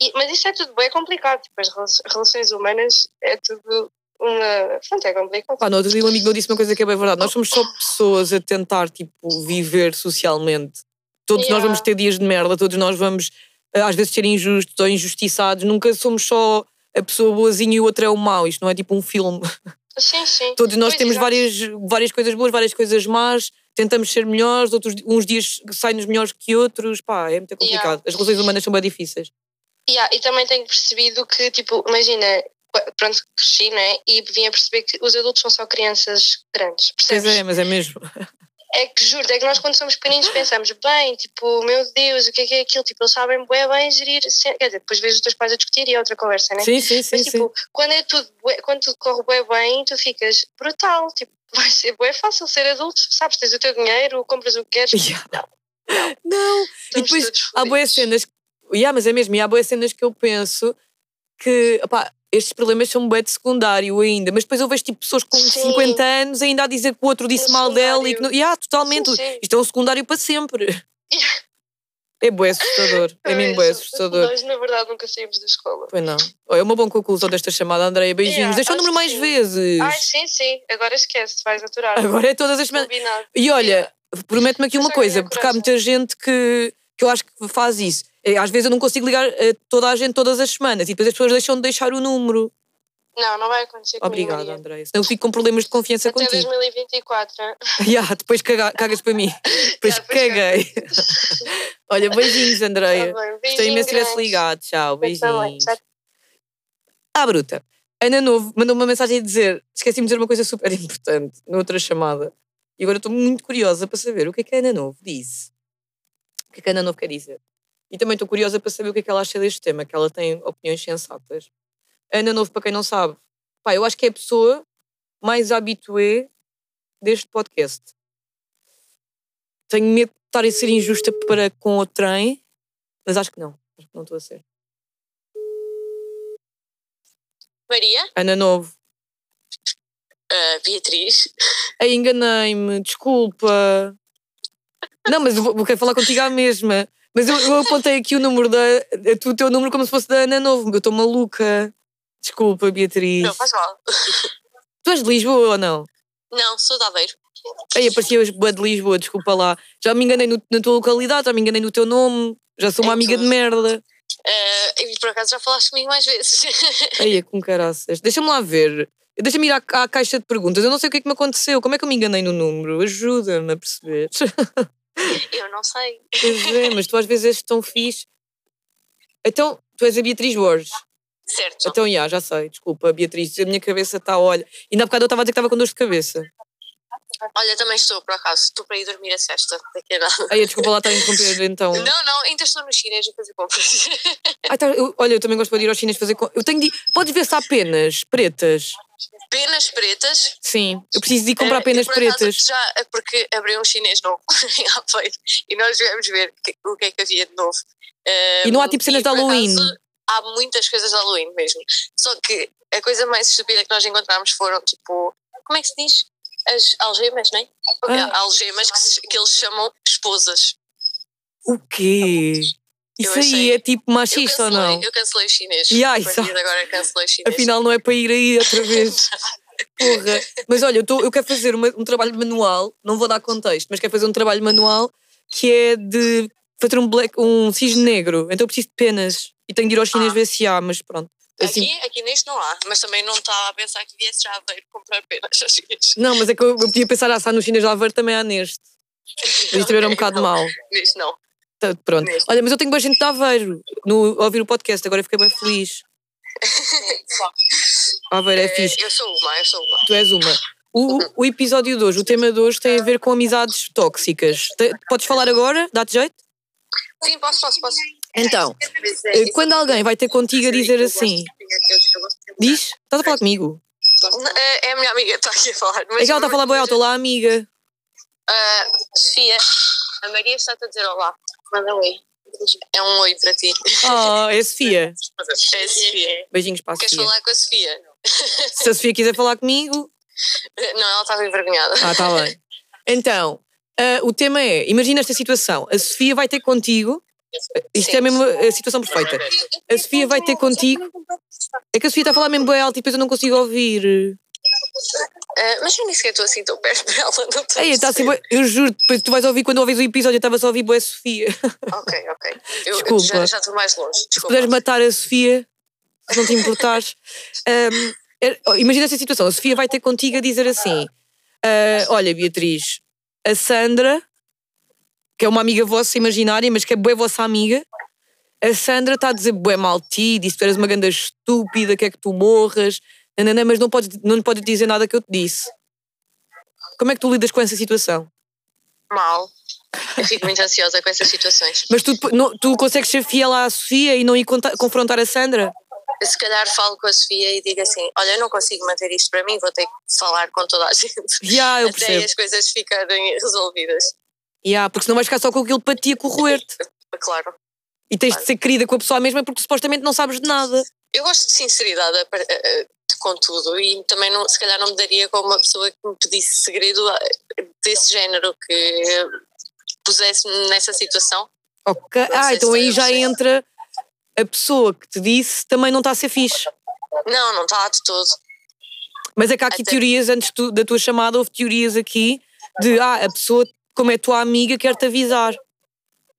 E- mas isso é tudo bem complicado, tipo, as rela- relações humanas é tudo uma. Pronto, é complicado. Pá, no outro dia um amigo meu disse uma coisa que é bem verdade. Nós somos só pessoas a tentar, tipo, viver socialmente. Todos nós Yeah. vamos ter dias de merda, todos nós vamos eh, às vezes ser injustos ou injustiçados. Nunca somos só a pessoa boazinha e o outro é o mau. Isto não é tipo um filme. Sim, sim. Todos nós Pois, temos exato. várias, várias coisas boas, várias coisas más. Tentamos ser melhores, outros, uns dias saem-nos melhores que outros. Pá, é muito complicado. Yeah. As relações humanas são bem difíceis. Yeah, e também tenho percebido que, tipo, imagina, pronto, cresci, né? E vim a perceber que os adultos são só crianças grandes, Pois percebes? é, mas é mesmo. É que juro, é que nós quando somos pequeninos pensamos, bem, tipo, meu Deus, o que é que é aquilo? Tipo, eles sabem bué bem gerir. Quer dizer, depois vês os teus pais a discutir e é outra conversa, né? Sim, sim, sim, Mas, sim. tipo, quando, é tudo, quando tudo corre bué bem, tu ficas brutal. Tipo, vai ser bué fácil ser adulto, sabes? Tens o teu dinheiro, compras o que queres. Yeah. Não, e Estamos depois todos há boas cenas. Yeah, mas é mesmo, e há boas cenas que eu penso que opá, estes problemas são bué de secundário ainda, mas depois eu vejo tipo pessoas com Sim. 50 anos ainda a dizer que o outro disse No mal dela e que. Não, yeah, totalmente. Sim, sim. Isto é um secundário para sempre. É bué assustador. É mesmo bué assustador. Nós, na verdade, nunca saímos da escola. Pois não. É uma boa conclusão desta chamada, Andréia. Beijinhos. Yeah, Deixa o número mais vezes. Ai, sim, sim. Agora esquece, vais aturar. Agora é todas as semanas. E olha, Yeah. prometo-me aqui uma coisa, porque há muita gente que, que eu acho que faz isso. É, Às vezes eu não consigo ligar a toda a gente todas as semanas e depois as pessoas deixam de deixar o número. Não, não vai acontecer comigo, Obrigada. Andréia. Senão eu fico com problemas de confiança Até contigo. 2024. Yeah, depois caga- cagas para mim. Depois Yeah, caguei. olha, beijinhos, Andréia. Tá Gostei imenso de tivesse ligado. Tchau, beijinhos. Ah, bruta. Ana Novo mandou uma mensagem a dizer: esqueci-me de dizer uma coisa super importante noutra chamada. E agora estou muito curiosa para saber o que é que a Ana Novo disse. O que é que a Ana Novo quer dizer? E também estou curiosa para saber o que é que ela acha deste tema, que ela tem opiniões sensatas. Ana Novo, para quem não sabe, pá, eu acho que é a pessoa mais habitué deste podcast. Tenho medo de estar a ser injusta para com o trem, mas acho que não. Acho que não estou a ser. Maria, Ana Novo. uh, Beatriz, enganei-me, desculpa. Não, mas vou, eu quero falar contigo à mesma. Mas eu, eu apontei aqui o número da. O teu número como se fosse da Ana Novo. Eu estou maluca. Desculpa, Beatriz. não faz mal. Tu és de Lisboa ou não? Não, sou de Aveiro. Aí aparecia boa de Lisboa, desculpa lá. Já me enganei no- na tua localidade, já me enganei no teu nome. Já sou uma É amiga de tudo. merda. Uh, e por acaso já falaste comigo mais vezes. Aí, com caraças. Deixa-me lá ver. Deixa-me ir à, à caixa de perguntas. Eu não sei o que é que me aconteceu. Como é que eu me enganei no número? Ajuda-me a perceber. Eu não sei. Pois é, mas tu às vezes és tão fixe. Então, tu és a Beatriz Borges. Certo. Então, já, já sei. Desculpa, Beatriz. A minha cabeça está, olha. Ainda há bocado eu estava a dizer que estava com dor de cabeça. Olha, também estou, por acaso. Estou para ir dormir a sexta. Daqui a nada. Ai, desculpa lá estar a interromper, então. Não, não, ainda estou no chinês a fazer compras. Ai, tá, eu- olha, eu também gosto de ir aos chineses fazer. co- Eu tenho de. Podes ver se há penas pretas. Penas pretas. Sim, eu preciso de ir comprar Eh, penas acaso pretas. Já, é porque abriu um chinês novo em e nós viemos ver que- o que é que havia de novo. Eh, E não há, tipo, cenas e, de Halloween? acaso, há muitas coisas de Halloween mesmo. Só que a coisa mais estúpida que nós encontramos foram tipo. Como é que se diz? As algemas, não é? Ah. Algemas que, se- que eles chamam esposas. O quê? Isso aí achei- é tipo machista ou cancelei, não? eu cancelei o chinês. Yeah, de agora cancelei chinês. Afinal, não é para ir aí outra vez. Porra. Mas olha, eu, tô- eu quero fazer uma- um trabalho manual, não vou dar contexto, mas quero fazer um trabalho manual que é de fazer um, black, um cisne negro. Então eu preciso de penas. E tenho de ir aos chineses Ah. ver se há, mas pronto. Assim, Aqui, aqui neste não há, mas também não estava a pensar que viesse já a ver comprar penas aos chineses. não, mas é que eu, eu podia pensar, ah, se há no chinês de Aveiro também há neste. Isto era um bocado não, mal. Neste não. Tá, Pronto. Neste. Olha, mas eu tenho boa gente de Aveiro no, a ouvir o podcast, agora eu fiquei bem feliz. Aveiro é Eh, fixe. Eu sou uma, eu sou uma. Tu és uma. O, o episódio de hoje, o tema de hoje tem a ver com amizades tóxicas. Te- Podes falar agora? Dá-te jeito? Sim, posso, posso, posso. Então, eh, quando alguém vai ter contigo a dizer assim, diz, estás a falar comigo? Eh, É a minha amiga que está aqui a falar. É que ela está a falar bem alto, olá amiga. Ah, Sofia, a Maria está-te a dizer olá. Manda um oi. É um oi para ti. Oh, é a Sofia. É a Sofia. Beijinhos para a Queres Sofia. falar com a Sofia? Se a Sofia quiser falar comigo, Não, ela estava envergonhada. ah, está bem. Então, ah, o tema é, imagina esta situação, a Sofia vai ter contigo Isto Sim. é mesmo a situação perfeita. A Sofia vai ter contigo. É que a Sofia está a falar mesmo bem alto e depois eu não consigo ouvir. Ah, mas eu nem sequer estou assim tão perto dela. Não estou Ei, está assim, eu juro, depois tu vais ouvir quando ouvis o episódio, eu estava só a ouvir boa Sofia. Ok, ok. Eu, eu Desculpa. já- já estou mais longe. Se Desculpa. puderes matar a Sofia, se não te importares. Ahm, é- oh, imagina essa situação. A Sofia vai ter contigo a dizer assim: ah, Olha, Beatriz, a Sandra, que é uma amiga vossa imaginária, mas que é boa vossa amiga, a Sandra está a dizer bué mal ti, disse que tu eras uma ganda estúpida, quer que tu morras, nananã, mas não pode, não lhe pode dizer nada que eu te disse. Como é que tu lidas com essa situação? Mal. Eu fico muito ansiosa com essas situações. Mas tu, não- tu consegues ser fiel à Sofia e não ir confrontar a Sandra? Se calhar falo com a Sofia e digo assim: Olha, eu não consigo manter isto para mim, vou ter que falar com toda a gente. Já, eu Até percebo. as coisas ficarem resolvidas. Yeah, porque senão vais ficar só com aquilo para ti a corroer-te. Claro. E tens de ser querida com a pessoa mesma porque supostamente não sabes de nada. Eu gosto de sinceridade com tudo e também não, se calhar não me daria com uma pessoa que me pedisse segredo ah, desse género que pusesse-me nessa situação. Ok. Ah, então aí já sei. entra a pessoa que te disse também não está a ser fixe. Não, não está de todo. Mas é que há aqui Até- teorias, antes tu- da tua chamada, houve teorias aqui de ah, a pessoa, como é tua amiga, quer-te avisar.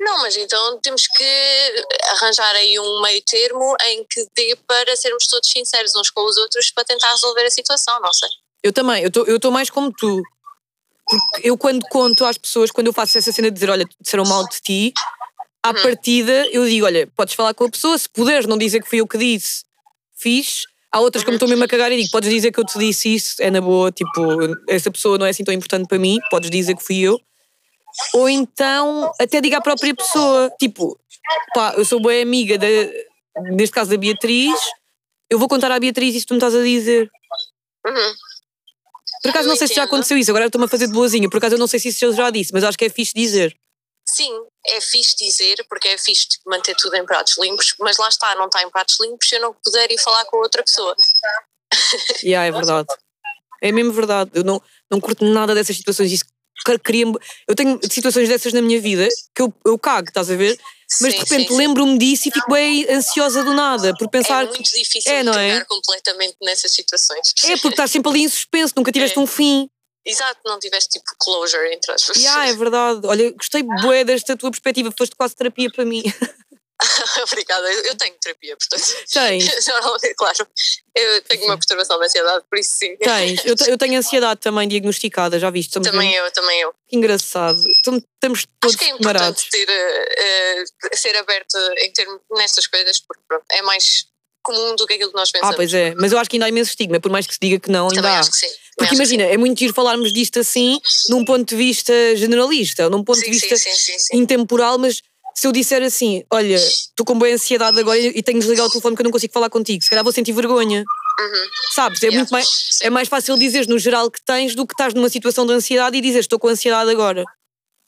Não, mas então temos que arranjar aí um meio termo em que dê para sermos todos sinceros uns com os outros para tentar resolver a situação, não sei. Eu também, eu estou mais como tu. Porque eu, quando conto às pessoas, quando eu faço essa cena de dizer, olha, disseram mal de ti, à Uhum. partida eu digo, olha, podes falar com a pessoa, se puderes não dizer que fui eu que disse, fiz. Há outras que me estou mesmo a cagar e digo, podes dizer que eu te disse isso, é na boa, tipo, essa pessoa não é assim tão importante para mim, podes dizer que fui eu. Ou então, até diga à própria pessoa, tipo, pá, eu sou boa amiga, da, neste caso da Beatriz, eu vou contar à Beatriz isso que tu me estás a dizer. Uhum. Por acaso Eu não sei se já entendo. aconteceu isso, agora estou-me a fazer de boazinha. Por acaso eu não sei se isso eu já disse, mas acho que é fixe dizer. Sim, é fixe dizer, porque é fixe manter tudo em pratos limpos, mas lá está, não está em pratos limpos se eu não puder ir falar com outra pessoa. Yeah, é verdade. É mesmo verdade. Eu não, não curto nada dessas situações. Isso cria-me- Eu tenho situações dessas na minha vida que eu, eu cago, estás a ver? Mas de Sim, repente sim, sim. lembro-me disso e fico bem ansiosa do nada, por pensar É muito difícil É, não é? completamente nessas situações. É porque estás sempre ali em suspenso, nunca tiveste É. um fim. Exato, não tiveste tipo closure entre as pessoas. Yeah, é verdade. Olha, gostei bué desta tua perspectiva, foste quase terapia para mim. Obrigada, eu eu tenho terapia, portanto. Tens, Normalmente, claro, eu tenho uma perturbação de ansiedade, por isso sim. tens. Eu, eu tenho ansiedade também diagnosticada, já viste? Também eu, também eu. Que engraçado. Estamos- todos Acho que é importante ter, eh, ser aberto em termos nestas coisas, porque pronto, é mais comum do que aquilo que nós pensamos. Ah, pois é. Mas eu acho que ainda há imenso estigma, por mais que se diga que não, ainda Também há. acho que sim. Porque imagina, é muito giro falarmos disto assim, num ponto de vista generalista, num ponto sim. de vista sim, sim. intemporal, mas se eu disser assim, olha, estou com boa ansiedade agora e tenho de desligar o telefone porque eu não consigo falar contigo, se calhar vou sentir vergonha. Uhum. Sabes? É, Yeah. muito mais, é mais fácil dizeres no geral que tens do que estás numa situação de ansiedade e dizeres estou com ansiedade agora.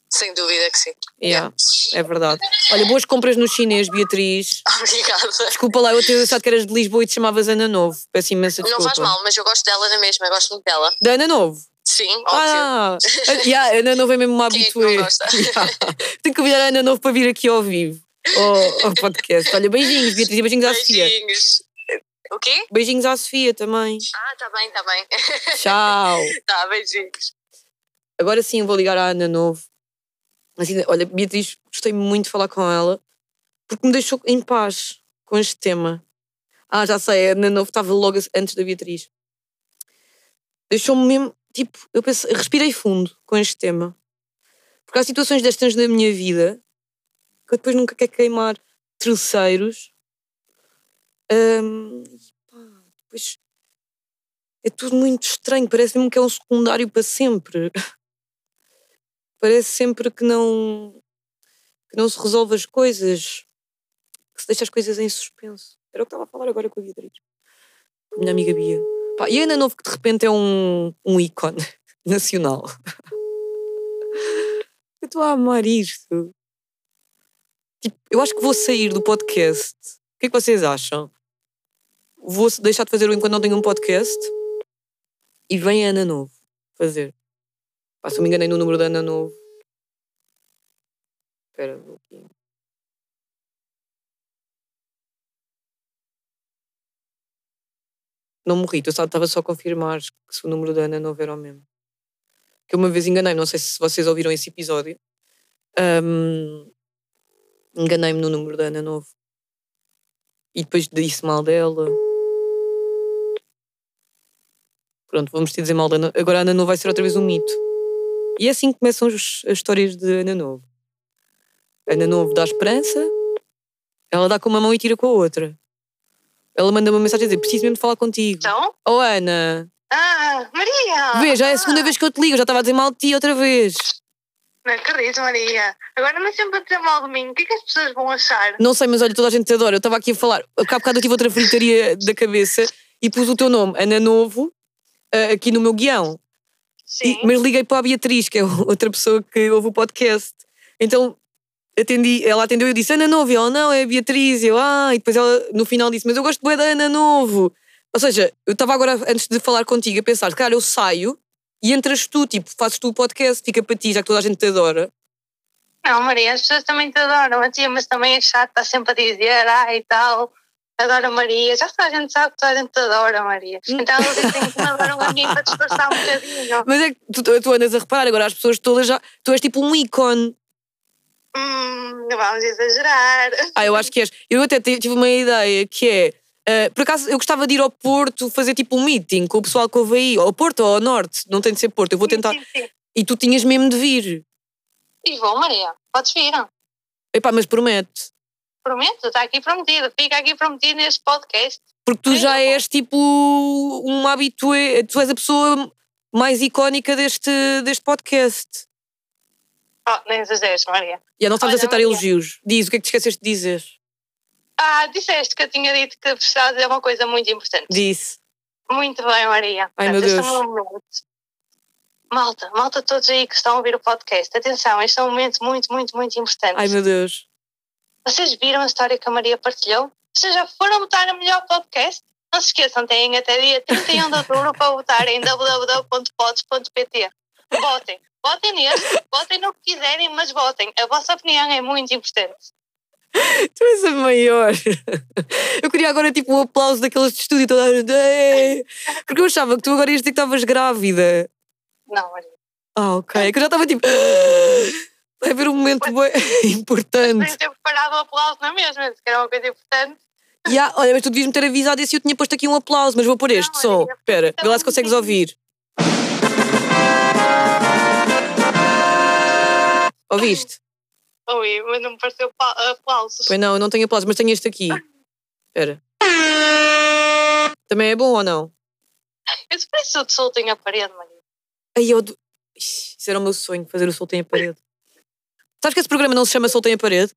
Sem dúvida que sim. Yeah, é verdade. Olha, boas compras no chinês, Beatriz. Obrigada. Desculpa lá, eu ter achado que eras de Lisboa e te chamavas Ana Novo. Peço imensa Não desculpa. faz mal, mas eu gosto dela na mesma, eu gosto muito dela. Da Ana Novo? Sim, óbvio. Ah, yeah, a Ana Novo é mesmo uma é habitué. Yeah. Tenho que convidar a Ana Novo para vir aqui ao vivo. Ao, ao podcast. Olha, beijinhos, Beatriz, e beijinhos à Sofia. Beijinhos. O quê? Beijinhos à Sofia também. Ah, tá bem, tá bem. Tchau. tá, beijinhos. Agora sim eu vou ligar à Ana Novo. Ainda, olha, Beatriz, gostei muito de falar com ela porque me deixou em paz com este tema. Ah, já sei, a Ana Novo estava logo antes da Beatriz. Deixou-me mesmo, tipo, eu pensei, respirei fundo com este tema. Porque há situações destas na minha vida que eu depois nunca quero queimar terceiros. E pá, depois é tudo muito estranho, parece mesmo que é um secundário para sempre. Parece sempre que não que não se resolve as coisas, que se deixa as coisas em suspenso. Era o que estava a falar agora com a Beatriz, com a minha amiga Bia. Pá, e a Ana Novo que de repente é um, um ícone nacional. Eu estou a amar isto. Tipo, eu acho que vou sair do podcast. O que é que vocês acham? Vou deixar de fazer o enquanto não tenho um podcast e vem a Ana Novo fazer. Pá, se eu me enganei no número da Ana Novo. Espera, vou aqui. Não morri. Estava só a confirmar que se o número da Ana Novo era o mesmo. Que eu uma vez enganei, não sei se vocês ouviram esse episódio. Ahm, Enganei-me no número da Ana Novo. E depois disse mal dela. Pronto, vamos te dizer mal da Ana. Agora a Ana Novo vai ser outra vez um mito. E é assim que começam as histórias de Ana Novo. Ana Novo dá esperança, ela dá com uma mão e tira com a outra. Ela manda uma mensagem a dizer: Preciso mesmo de falar contigo. Então? Oh Ana, Ah, Maria! vê, já é a segunda vez que eu te ligo, eu já estava a dizer mal de ti outra vez. Não acredito, Maria. Agora não sempre a dizer mal de mim. O que é que as pessoas vão achar? Não sei, mas olha, toda a gente te adora. Eu estava aqui a falar, há bocado eu tive outra fritaria da cabeça e pus o teu nome, Ana Novo, ah, aqui no meu guião. Sim. E- mas liguei para a Beatriz, que é outra pessoa que ouve o podcast. Então atendi, ela atendeu e eu disse Ana Novo. E ela, não, é a Beatriz. E eu, ah, e depois ela no final disse, mas eu gosto bué da Ana Novo. Ou seja, eu estava agora, antes de falar contigo, a pensar, cara, eu saio e entras tu, tipo, fazes tu o podcast, fica para ti, já que toda a gente te adora. Não, Maria, as pessoas também te adoram. A tia, mas também é chato, está sempre a dizer, ah, e tal. Adoro a Maria. Já toda a gente sabe que toda a gente te adora, Maria. Então eles dizem que me adoram a mim para disfarçar um bocadinho. Mas é que tu, tu andas a reparar, agora as pessoas todas já. Tu és tipo um ícone. Hum, não vamos exagerar. Ah, eu acho que és. Eu até ti- tive uma ideia que é. ah, por acaso eu gostava de ir ao Porto fazer tipo um meeting com o pessoal que houve aí, ao Porto ou ao Norte, não tem de ser Porto, eu vou tentar. Sim, sim. E tu tinhas mesmo de vir. E vou, Maria. Podes vir. Epá, mas promete. Prometo, está aqui prometido. Fica aqui prometido neste podcast. Porque tu já és tipo um habitué, tu és a pessoa mais icónica deste, deste podcast. Oh, nem exageres, Maria. E não sabes Olha, aceitar Maria. elogios. Diz, o que é que te esqueceste de dizer? Ah, disseste que eu tinha dito que precisava dizer uma coisa muito importante. Disse. Muito bem, Maria. Ai, meu Portanto, Deus. este é um momento. Malta, malta todos aí que estão a ouvir o podcast. Atenção, este é um momento muito, muito, muito importante. Ai meu Deus. Vocês viram a história que a Maria partilhou? Vocês já foram votar no melhor podcast? Não se esqueçam, têm até dia 31 de outubro para votar em www.pods.pt. Votem. Votem neste, votem no que quiserem, mas votem. A vossa opinião é muito importante. Tu és a maior. Eu queria agora tipo um aplauso daqueles de estúdio toda a! Porque eu achava que tu agora ias dizer que estavas grávida. Não, Maria. Ah, ok. É que eu já estava tipo. Vai haver um momento bué importante. Podem ter preparado o aplauso na mesma, se era uma coisa importante. Há- olha, mas tu devias-me ter avisado e se eu tinha posto aqui um aplauso, mas vou pôr este Não, som. olha, Espera, vê lá se consegues ouvir. Ouviste? Oi, mas não me pareceu pa- aplausos. Pois não, eu não tenho aplauso, mas tenho este aqui. Espera. Também é bom ou não? Esse preço de solto em a parede. Ai, eu. do- Ixi, Isso era o meu sonho, fazer o Soltem a Parede. Sabes que esse programa não se chama Soltem a Parede?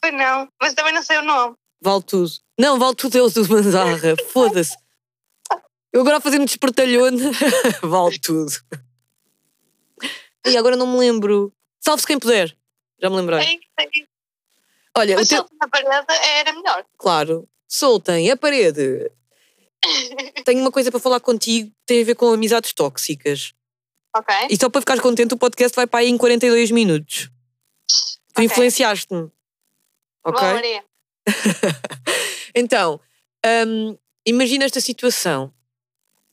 Pois não, mas também não sei o nome. Vale tudo. Não, vale tudo Deus do Manzarra. Foda-se. Eu agora a fazer-me despertalhona. vale tudo. E agora não me lembro. Salve-se quem puder. Já me lembrei. Sei, sei. Olha, o Mas teu. solto na parede era melhor. Claro. Soltem a parede. Tenho uma coisa para falar contigo, tem a ver com amizades tóxicas. Ok? E só para ficares contente, o podcast vai para aí em 42 minutos. Tu Ok. influenciaste-me. Ok? Maria. Então, hum, imagina esta situação.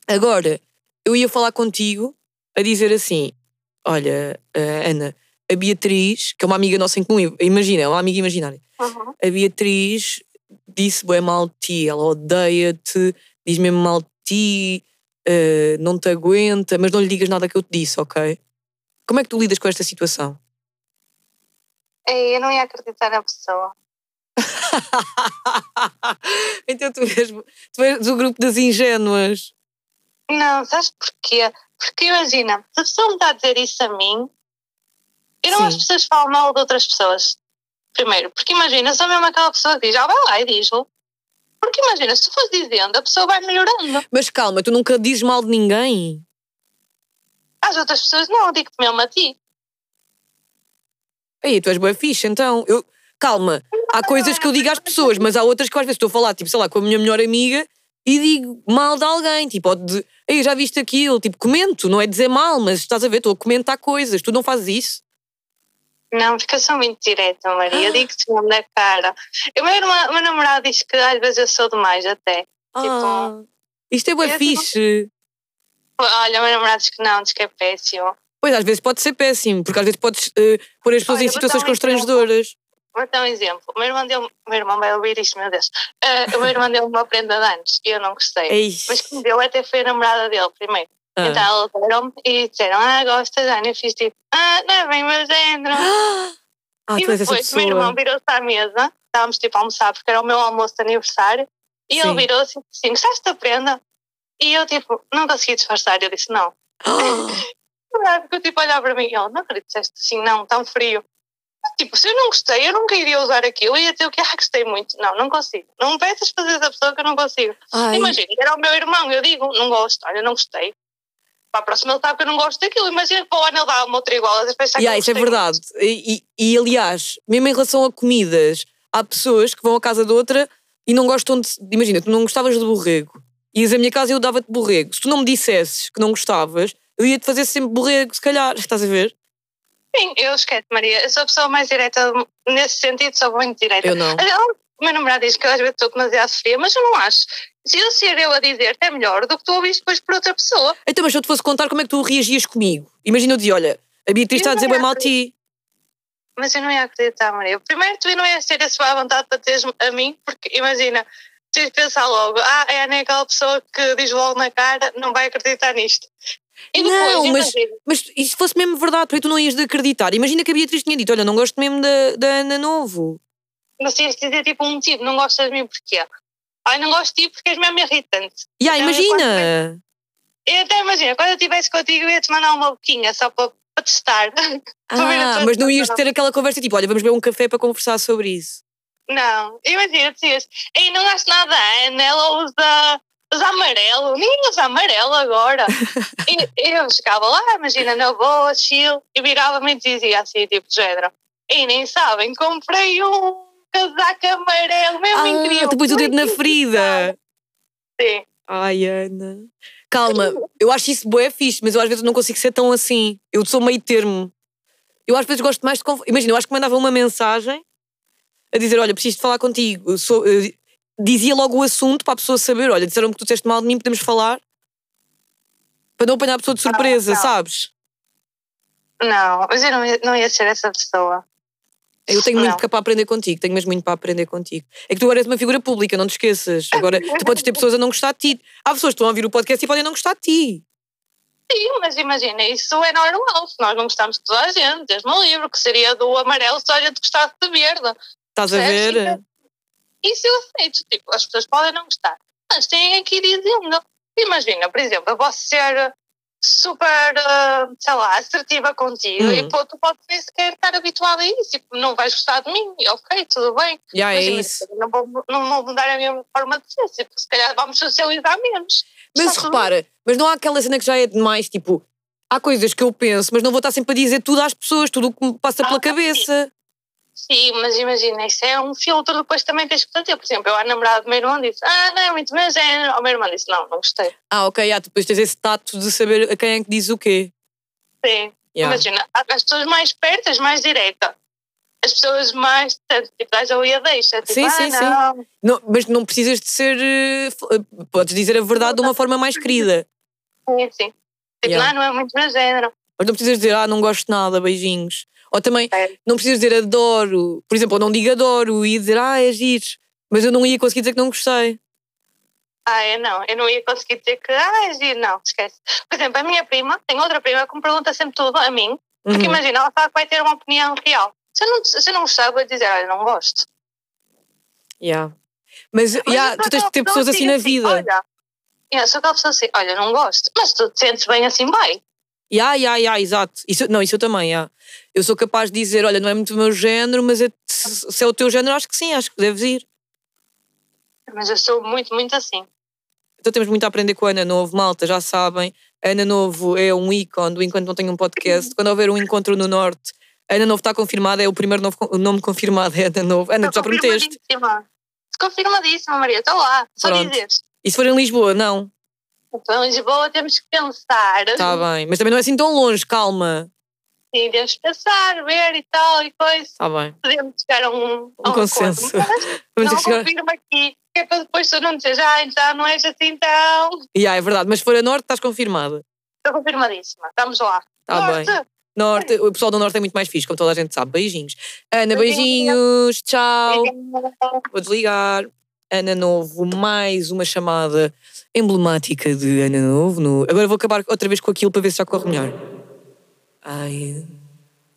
Agora, eu ia falar contigo a dizer assim: Olha, eh, Ana, a Beatriz, que é uma amiga nossa em comum, imagina, é uma amiga imaginária. Uhum. A Beatriz disse bem mal de ti, ela odeia-te, diz mesmo mal de ti, eh, não te aguenta, mas não lhe digas nada que eu te disse, ok? Como é que tu lidas com esta situação? Ei, eu não ia acreditar na pessoa. então tu és, tu és do grupo das ingênuas. Não, sabes porquê? Porque imagina, se a pessoa me está a dizer isso a mim, eu não Sim. as pessoas falam mal de outras pessoas. Primeiro, porque imagina, sou mesmo aquela pessoa que diz, ah, vai lá e diz-o. Porque imagina, se tu fores dizendo, a pessoa vai melhorando. Mas calma, tu nunca dizes mal de ninguém. Às outras pessoas não, digo-te mesmo a ti. Aí, tu és boa fixe, então. Eu, calma, há coisas que eu digo às pessoas, mas há outras que às vezes estou a falar, tipo, sei lá, com a minha melhor amiga e digo mal de alguém. Tipo, de, Ei, já viste aquilo? Tipo, comento, não é dizer mal, mas estás a ver, estou a comentar coisas. Tu não fazes isso? Não, porque eu sou muito direta, Maria. Eu digo-te mesmo na cara. Eu, meu, namorado diz que às vezes eu sou demais até. Ah, Isto é bué Eu fixe. Olha, o meu namorado diz que não, diz que é péssimo. Pois, às vezes pode ser péssimo, porque às vezes podes eh, pôr as pessoas Olha, em situações um exemplo. constrangedoras. Vou dar um exemplo. O meu irmão deu meu irmão vai ouvir isto, meu Deus. Ah, o meu irmão deu uma prenda de anos e eu não gostei. Ei. Mas quem me deu até foi a namorada dele primeiro. Ah. Então eles deram e disseram, ah, gostas, Ana? Eu fiz tipo, ah, não é bem meu género. Ah, e depois o meu irmão virou-se à mesa, estávamos tipo a almoçar porque era o meu almoço de aniversário, e Sim. ele virou-se assim, gostaste da prenda? E eu tipo, não consegui disfarçar, eu disse não. Ah, Porque eu tipo olhar para mim e ele, não acredito disseste assim, não, tão frio. Tipo, se eu não gostei, eu nunca iria usar aquilo. Ia dizer o que ah, gostei muito. Não, não consigo. Não me peças fazer essa pessoa que eu não consigo. Ai, Imagina, era o meu irmão, eu digo, não gosto, olha, não gostei. Para a próxima ele sabe que eu não gosto daquilo. Imagina que para o ano ele dá uma outra igual, às vezes pensar que yeah, isso é verdade. E, e- e, aliás, mesmo em relação a comidas, há pessoas que vão à casa de outra e não gostam de. Imagina, tu não gostavas de borrego. Ias à minha casa e eu dava-te borrego. Se tu não me dissesses que não gostavas, eu ia-te fazer sempre borrego, se calhar. Estás a ver? Sim, eu esqueço, Maria. Eu sou a pessoa mais direta nesse sentido, sou muito direta. Eu não. O meu namorado diz que eu às vezes estou demasiado fria, mas eu não acho. Se eu ser eu a dizer é melhor do que tu ouvires depois por outra pessoa. Então, mas se eu te fosse contar como é que tu reagias comigo, imagina eu dizia: olha, a Beatriz está a dizer bem mal de ti. Mas eu não ia acreditar, Maria. Primeiro, tu não ias ter a sua vontade para teres a mim, porque imagina, tu ias pensar logo, ah, é a é aquela pessoa que diz logo na cara, não vai acreditar nisto. E depois, Não, mas- imagina, Mas e se fosse mesmo verdade, porque tu não ias de acreditar? Imagina que a Beatriz tinha dito: olha, não gosto mesmo da, da Ana Novo. mas ias dizer tipo um motivo, não gostas de mim porquê? Ai, não gosto de ti porque és mesmo irritante. E ah, Então, eu imagina! Eu até imagina, quando eu estivesse contigo, eu ia-te mandar uma boquinha só para, para testar. Para Ah, tua mas não ias ter aquela conversa tipo: olha, vamos beber um café para conversar sobre isso. Não, imagina, dizias, ei, não gosto nada da Ana, ela usa, usa amarelo, ninguém usa amarelo agora. e eu chegava lá, imagina, na boa, chill, e virava-me e dizia assim, tipo, de género, e nem sabem, comprei um casaco amarelo, mesmo Ah, incrível. tu pôs o dedo na ferida. Sim. Ai, Ana. Calma, eu acho isso bué fixe, mas eu às vezes não consigo ser tão assim. Eu sou meio termo. Eu às vezes gosto mais de. conf- Imagina, eu acho que mandava uma mensagem a dizer: Olha, preciso de falar contigo. Eu sou- eu dizia logo o assunto para a pessoa saber: Olha, disseram que tu disseste mal de mim, podemos falar. Para não apanhar a pessoa de surpresa, não. sabes? Não, mas eu não ia, não ia ser essa pessoa. Eu tenho muito Não. que- para aprender contigo, tenho mesmo muito para aprender contigo. É que tu agora és uma figura pública, não te esqueças. Agora, tu podes ter pessoas a não gostar de ti. Há pessoas que estão a ouvir o podcast e podem não gostar de ti. Sim, mas imagina, isso é normal. Se nós não gostamos de toda a gente, desde um livro, que seria do amarelo se a gente gostasse de verde. Estás a ver? Isso eu aceito. Tipo, as pessoas podem não gostar, mas têm que ir dizendo. Imagina, por exemplo, eu posso ser super, ah, sei lá, assertiva contigo Hum. e pô, tu podes nem sequer estar habituada a isso. Tipo, não vais gostar de mim, ok, tudo bem. É Mas, isso. Não vou, não vou mudar a minha forma de ser. Tipo, se calhar vamos socializar menos. Mas Está tudo repara, mas não há aquela cena que já é demais, tipo, há coisas que eu penso, mas não vou estar sempre a dizer tudo às pessoas, tudo o que me passa pela Ah, cabeça. Sim, mas imagina, isso é um filtro, depois também tens que fazer. Por exemplo, eu, a namorada do meu irmão disse: Ah, não é muito meu género. O meu irmão disse: Não, não gostei. Ah, ok, ah, depois tens esse tato de saber a quem é que diz o quê. Sim. Yeah. Imagina, as pessoas mais perto, as mais direta. As pessoas mais. Tipo, dás a e a deixa. Tipo, Sim, ah, sim, sim. não. Não, mas não precisas de ser. eh, eh, Podes dizer a verdade de uma forma mais querida. Sim, sim. Tipo, Yeah. não, não é muito meu género. Mas não precisas dizer, ah, não gosto de nada, beijinhos. Ou também, É. não precisas dizer adoro. Por exemplo, eu não digo adoro e dizer, ah, é giro. Mas eu não ia conseguir dizer que não gostei. Ah, eu não. Eu não ia conseguir dizer que. Ah, é giro. Não, esquece. Por exemplo, a minha prima, tem outra prima que me pergunta sempre tudo a mim. Porque Uhum. imagina, ela sabe que vai ter uma opinião real. Se eu não, se eu não gostar, vou dizer: Olha, não gosto. Yeah. Mas, Mas yeah, tu tens de ter pessoa pessoas assim na diga vida. Olha, yeah, sou aquela pessoa assim, olha, não gosto, mas tu te sentes bem assim, vai. Ya, ya, ya, exato. Isso, não, isso eu também, ya. Eu sou capaz de dizer, olha, não é muito o meu género, mas é- se, é o teu género, acho que sim, acho que deves ir. Mas eu sou muito, muito assim. Então temos muito a aprender com a Ana Novo, malta, já sabem. A Ana Novo é um ícone do Enquanto Não Tenho um Podcast. Quando houver um encontro no Norte, a Ana Novo está confirmada, é o primeiro novo, o nome confirmado, é Ana Novo. Ana, tu já prometeste. confirmadíssima. Confirmadíssima, Maria, estou lá. Só Pronto. dizeres. E se for em Lisboa, não? Então, em Lisboa temos que pensar. Está bem. Mas também não é assim tão longe, calma. Sim, que pensar, ver e tal e coisa. Está bem. Podemos chegar a um, a Um consenso. acordo. Mas não chegar. confirmo aqui. que é para depois tu não dizer, já, já não és assim tão. Yeah, é verdade, mas se for a norte, estás confirmada. Estou confirmadíssima. Estamos lá. Tá Norte. bem. Norte, o pessoal do norte é muito mais fixe, como toda a gente sabe. Beijinhos. Ana, Beijinhos. beijinhos. Tchau. Vou desligar. Ana Novo, mais uma chamada emblemática de Ana Novo. no- Agora vou acabar outra vez com aquilo para ver se já corre melhor. Ai,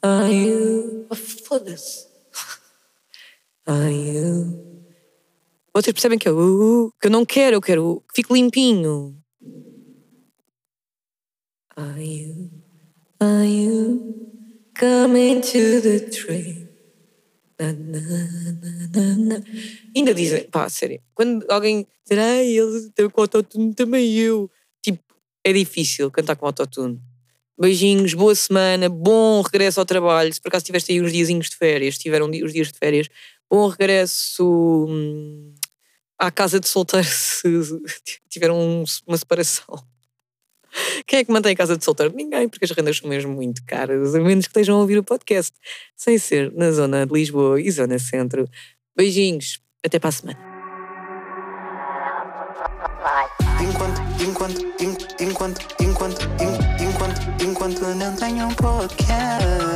ai, oh, foda-se. Ai, vocês percebem que eu, uh, que eu não quero, eu quero que fique limpinho. Are you, are you coming to the train? Na, na, na. Ainda dizem, pá, sério, quando alguém dizer, ai, ele tem com autotune, também eu. Tipo, é difícil cantar com autotune. Beijinhos, boa semana, bom regresso ao trabalho. Se por acaso tiveste aí uns diazinhos de férias, tiveram os dias de férias, bom regresso hum, à casa de solteiro se tiveram um- uma separação. Quem é que mantém a casa de solteiro? Ninguém, porque as rendas são mesmo muito caras, a menos que estejam a ouvir o podcast, sem ser na zona de Lisboa e zona centro. Beijinhos, até para a semana. Enquanto, enquanto, en- enquanto, enquanto, care.